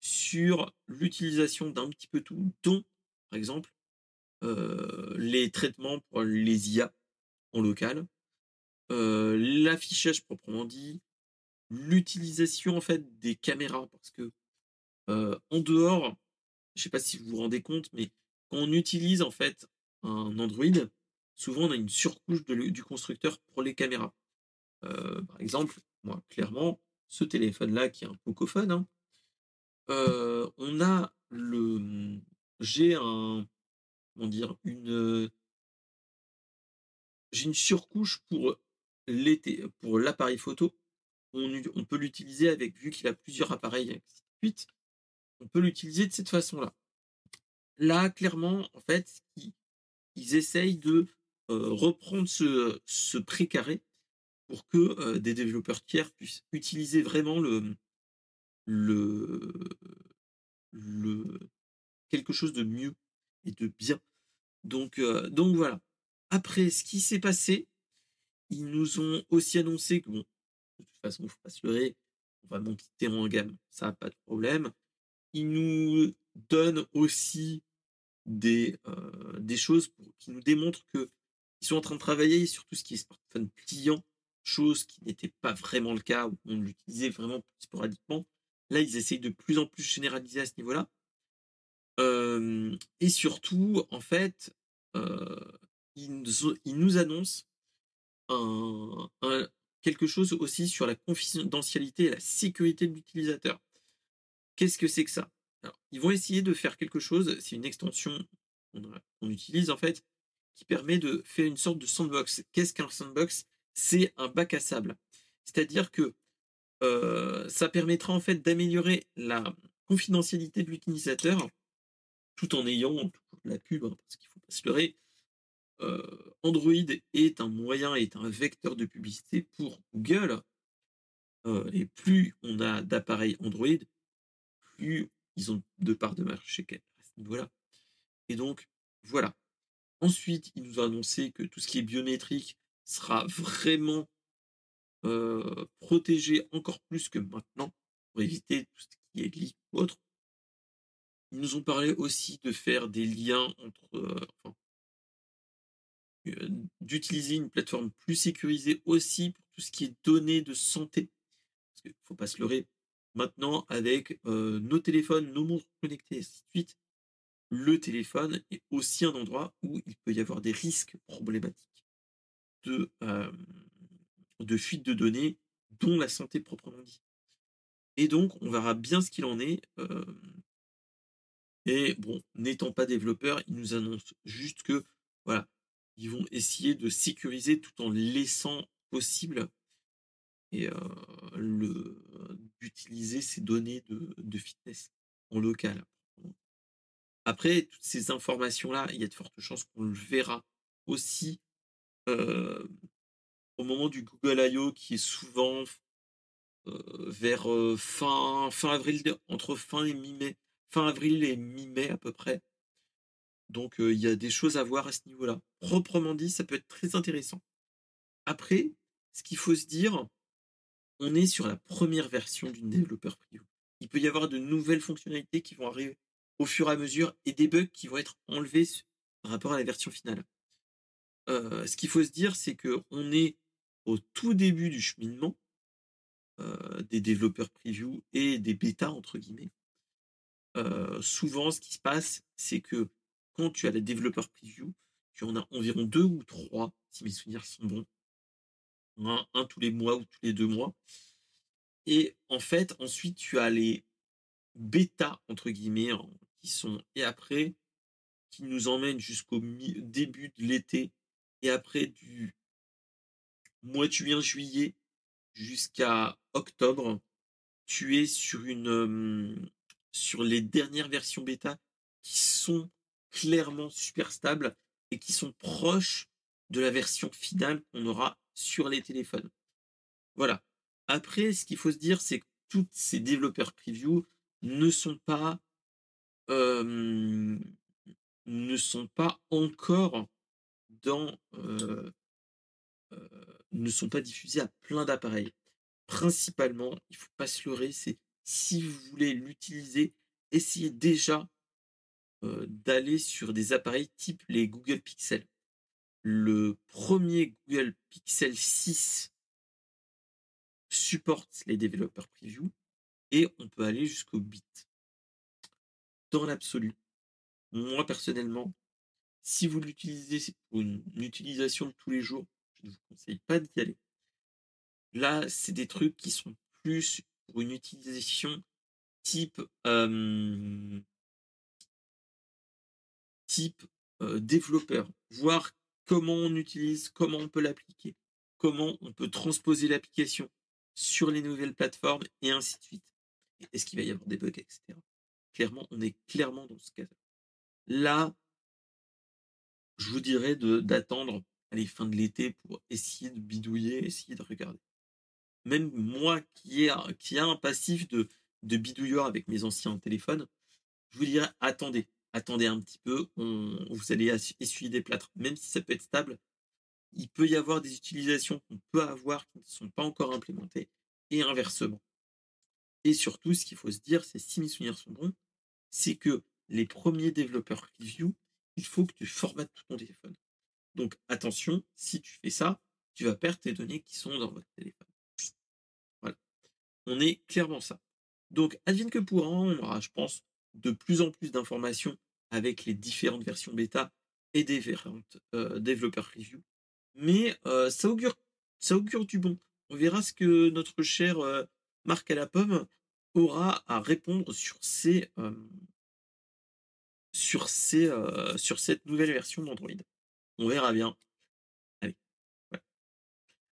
sur l'utilisation d'un petit peu tout, dont, par exemple, les traitements pour les IA en local, l'affichage proprement dit, l'utilisation en fait des caméras parce que, en dehors, je sais pas si vous vous rendez compte, mais quand on utilise en fait un Android, souvent on a une surcouche du constructeur pour les caméras. Par exemple, moi clairement, ce téléphone-là qui est un Pocophone, hein, on a le, mmh, j'ai un comment dire, une, j'ai une surcouche pour l'été, pour l'appareil photo. On, peut l'utiliser avec, vu qu'il a plusieurs appareils, on peut l'utiliser de cette façon-là. Là, clairement, en fait, ils, essayent de reprendre ce, ce précaré pour que des développeurs tiers puissent utiliser vraiment le, le, le quelque chose de mieux et de bien. Donc, donc voilà. Après, ce qui s'est passé, ils nous ont aussi annoncé que bon, de toute façon, il ne pas se leurrer, on va monter en gamme, ça pas de problème. Ils nous donnent aussi des, des choses qui nous démontrent qu'ils sont en train de travailler sur tout ce qui est smartphone pliant, chose qui n'était pas vraiment le cas, où on l'utilisait vraiment sporadiquement. Là, ils essayent de plus en plus généraliser à ce niveau-là. et surtout, en fait, ils, nous, annoncent quelque chose aussi sur la confidentialité et la sécurité de l'utilisateur. Qu'est-ce que c'est que ça? Ils vont essayer de faire quelque chose, c'est une extension qu'on utilise en fait, qui permet de faire une sorte de sandbox. Qu'est-ce qu'un sandbox? C'est un bac à sable. C'est-à-dire que euh, ça permettra en fait d'améliorer la confidentialité de l'utilisateur tout en ayant la pub, hein, parce qu'il faut pas se leurrer. Euh, Android est un moyen, est un vecteur de publicité pour Google. Euh, et plus on a d'appareils Android, plus ils ont de parts de marché à. Et donc, voilà. Ensuite, ils nous ont annoncé que tout ce qui est biométrique sera vraiment euh, protégé encore plus que maintenant pour éviter tout ce qui est leak ou autre. Ils nous ont parlé aussi de faire des liens entre, d'utiliser une plateforme plus sécurisée aussi pour tout ce qui est données de santé. Parce qu'il ne faut pas se leurrer. Maintenant, avec nos téléphones, nos montres connectées, ainsi de suite, le téléphone est aussi un endroit où il peut y avoir des risques problématiques de, de fuite de données, dont la santé proprement dit. Et donc, on verra bien ce qu'il en est. et bon, n'étant pas développeur, ils nous annoncent juste que voilà, ils vont essayer de sécuriser tout en laissant possible et le d'utiliser ces données de, fitness en local. Après, toutes ces informations-là, il y a de fortes chances qu'on le verra aussi au moment du Google I.O. qui est souvent vers fin, fin avril, entre fin et mi-mai, fin avril et mi-mai à peu près. Donc il y a des choses à voir à ce niveau-là. Proprement dit, ça peut être très intéressant. Après, ce qu'il faut se dire, on est sur la première version d'une développeur preview. Il peut y avoir de nouvelles fonctionnalités qui vont arriver au fur et à mesure et des bugs qui vont être enlevés par rapport à la version finale. Euh, ce qu'il faut se dire, c'est qu'on est au tout début du cheminement euh, des développeurs preview et des bêtas, entre guillemets. Euh, souvent, ce qui se passe, c'est que tu as les développeurs preview, tu en as environ deux ou trois, si mes souvenirs sont bons. Un, tous les mois ou tous les deux mois. Et en fait, ensuite, tu as les bêtas, entre guillemets, qui sont, et après, qui nous emmènent jusqu'au début de l'été, et après du mois de juin, juillet jusqu'à octobre, tu es sur une, sur les dernières versions bêta qui sont clairement super stables et qui sont proches de la version finale qu'on aura sur les téléphones. Voilà. Après, ce qu'il faut se dire, c'est que tous ces développeurs preview ne sont pas ne sont pas encore dans ne sont pas diffusés à plein d'appareils. Principalement, il faut pas se leurrer, c'est si vous voulez l'utiliser, essayez déjà d'aller sur des appareils type les Google Pixel. Le premier Google Pixel 6 supporte les développeurs preview et on peut aller jusqu'au bit. Dans l'absolu, moi personnellement, si vous l'utilisez pour une, utilisation de tous les jours, je ne vous conseille pas d'y aller. Là, c'est des trucs qui sont plus pour une utilisation type type développeur, voir comment on utilise, comment on peut l'appliquer, comment on peut transposer l'application sur les nouvelles plateformes et ainsi de suite. Est-ce qu'il va y avoir des bugs, etc. Clairement, on est clairement dans ce cas. Là, je vous dirais d'attendre les fins de l'été pour essayer de bidouiller, essayer de regarder. Même moi qui ai, qui a un passif de, de bidouilleur avec mes anciens téléphones, je vous dirais attendez, attendez un petit peu, vous allez essuyer des plâtres, même si ça peut être stable. Il peut y avoir des utilisations qu'on peut avoir qui ne sont pas encore implémentées et inversement. Et surtout, ce qu'il faut se dire, c'est si mes souvenirs sont bons, c'est que les premiers développeurs review, il faut que tu formates tout ton téléphone. Donc attention, si tu fais ça, tu vas perdre tes données qui sont dans votre téléphone. Voilà. On est clairement ça. Donc, advienne que pourra, on aura, je pense, de plus en plus d'informations avec les différentes versions bêta et des différentes euh, développeurs review. Mais euh, ça, augure, ça augure du bon. On verra ce que notre cher euh, Marc à la pomme aura à répondre sur ces, sur, ces, sur cette nouvelle version d'Android. On verra bien. Allez.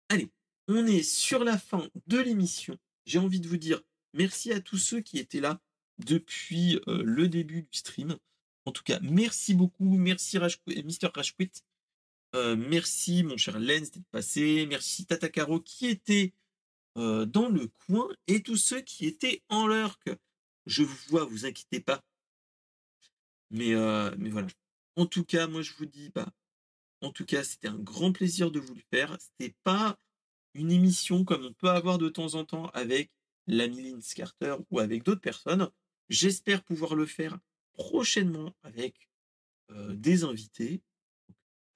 Allez, on est sur la fin de l'émission. J'ai envie de vous dire merci à tous ceux qui étaient là depuis le début du stream. En tout cas, merci beaucoup. Merci Mister Rashquit. merci mon cher Lens d'être passé. Merci Tatakaro qui était dans le coin et tous ceux qui étaient en que je vous vois, vous inquiétez pas. Mais, voilà. En tout cas, moi je vous dis, bah, en tout cas, c'était un grand plaisir de vous le faire. C'était pas une émission comme on peut avoir de temps en temps avec l'ami Lynn Carter ou avec d'autres personnes. J'espère pouvoir le faire prochainement avec des invités.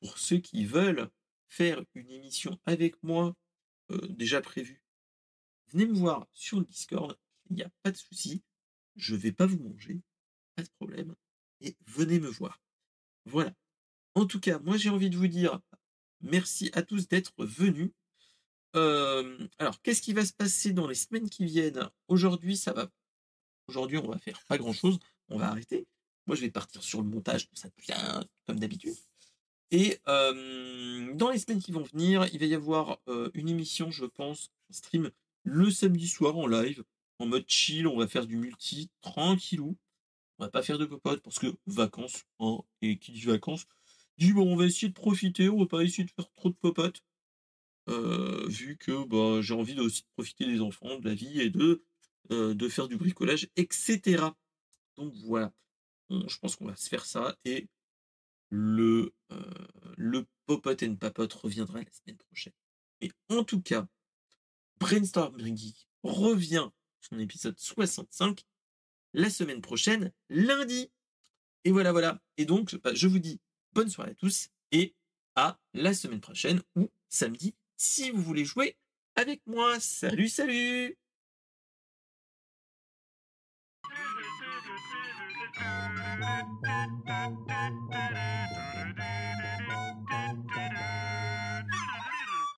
Pour ceux qui veulent faire une émission avec moi, déjà prévue, venez me voir sur le Discord. Il n'y a pas de souci. Je ne vais pas vous manger. Pas de problème. Et venez me voir. Voilà. En tout cas, moi j'ai envie de vous dire merci à tous d'être venus. alors, qu'est-ce qui va se passer dans les semaines qui viennent? Aujourd'hui, ça va Aujourd'hui, on va faire pas grand chose. On va arrêter. Moi, je vais partir sur le montage, ça bien comme d'habitude. Et dans les semaines qui vont venir, il va y avoir une émission, je pense, stream le samedi soir en live, en mode chill. On va faire du multi, tranquillou. On va pas faire de popote parce que vacances, hein, et qui dit vacances, dit bon, on va essayer de profiter, on va pas essayer de faire trop de popote. vu que bah, j'ai envie aussi de profiter des enfants, de la vie et de de faire du bricolage, etc. Donc voilà, je pense qu'on va se faire ça et le, euh, le Popote and Papote reviendra la semaine prochaine. Et en tout cas, Brainstorm Geek revient son épisode 65 la semaine prochaine, lundi. Et voilà, voilà. Et donc, bah, je vous dis bonne soirée à tous et à la semaine prochaine ou samedi si vous voulez jouer avec moi. Salut, salut Thank you.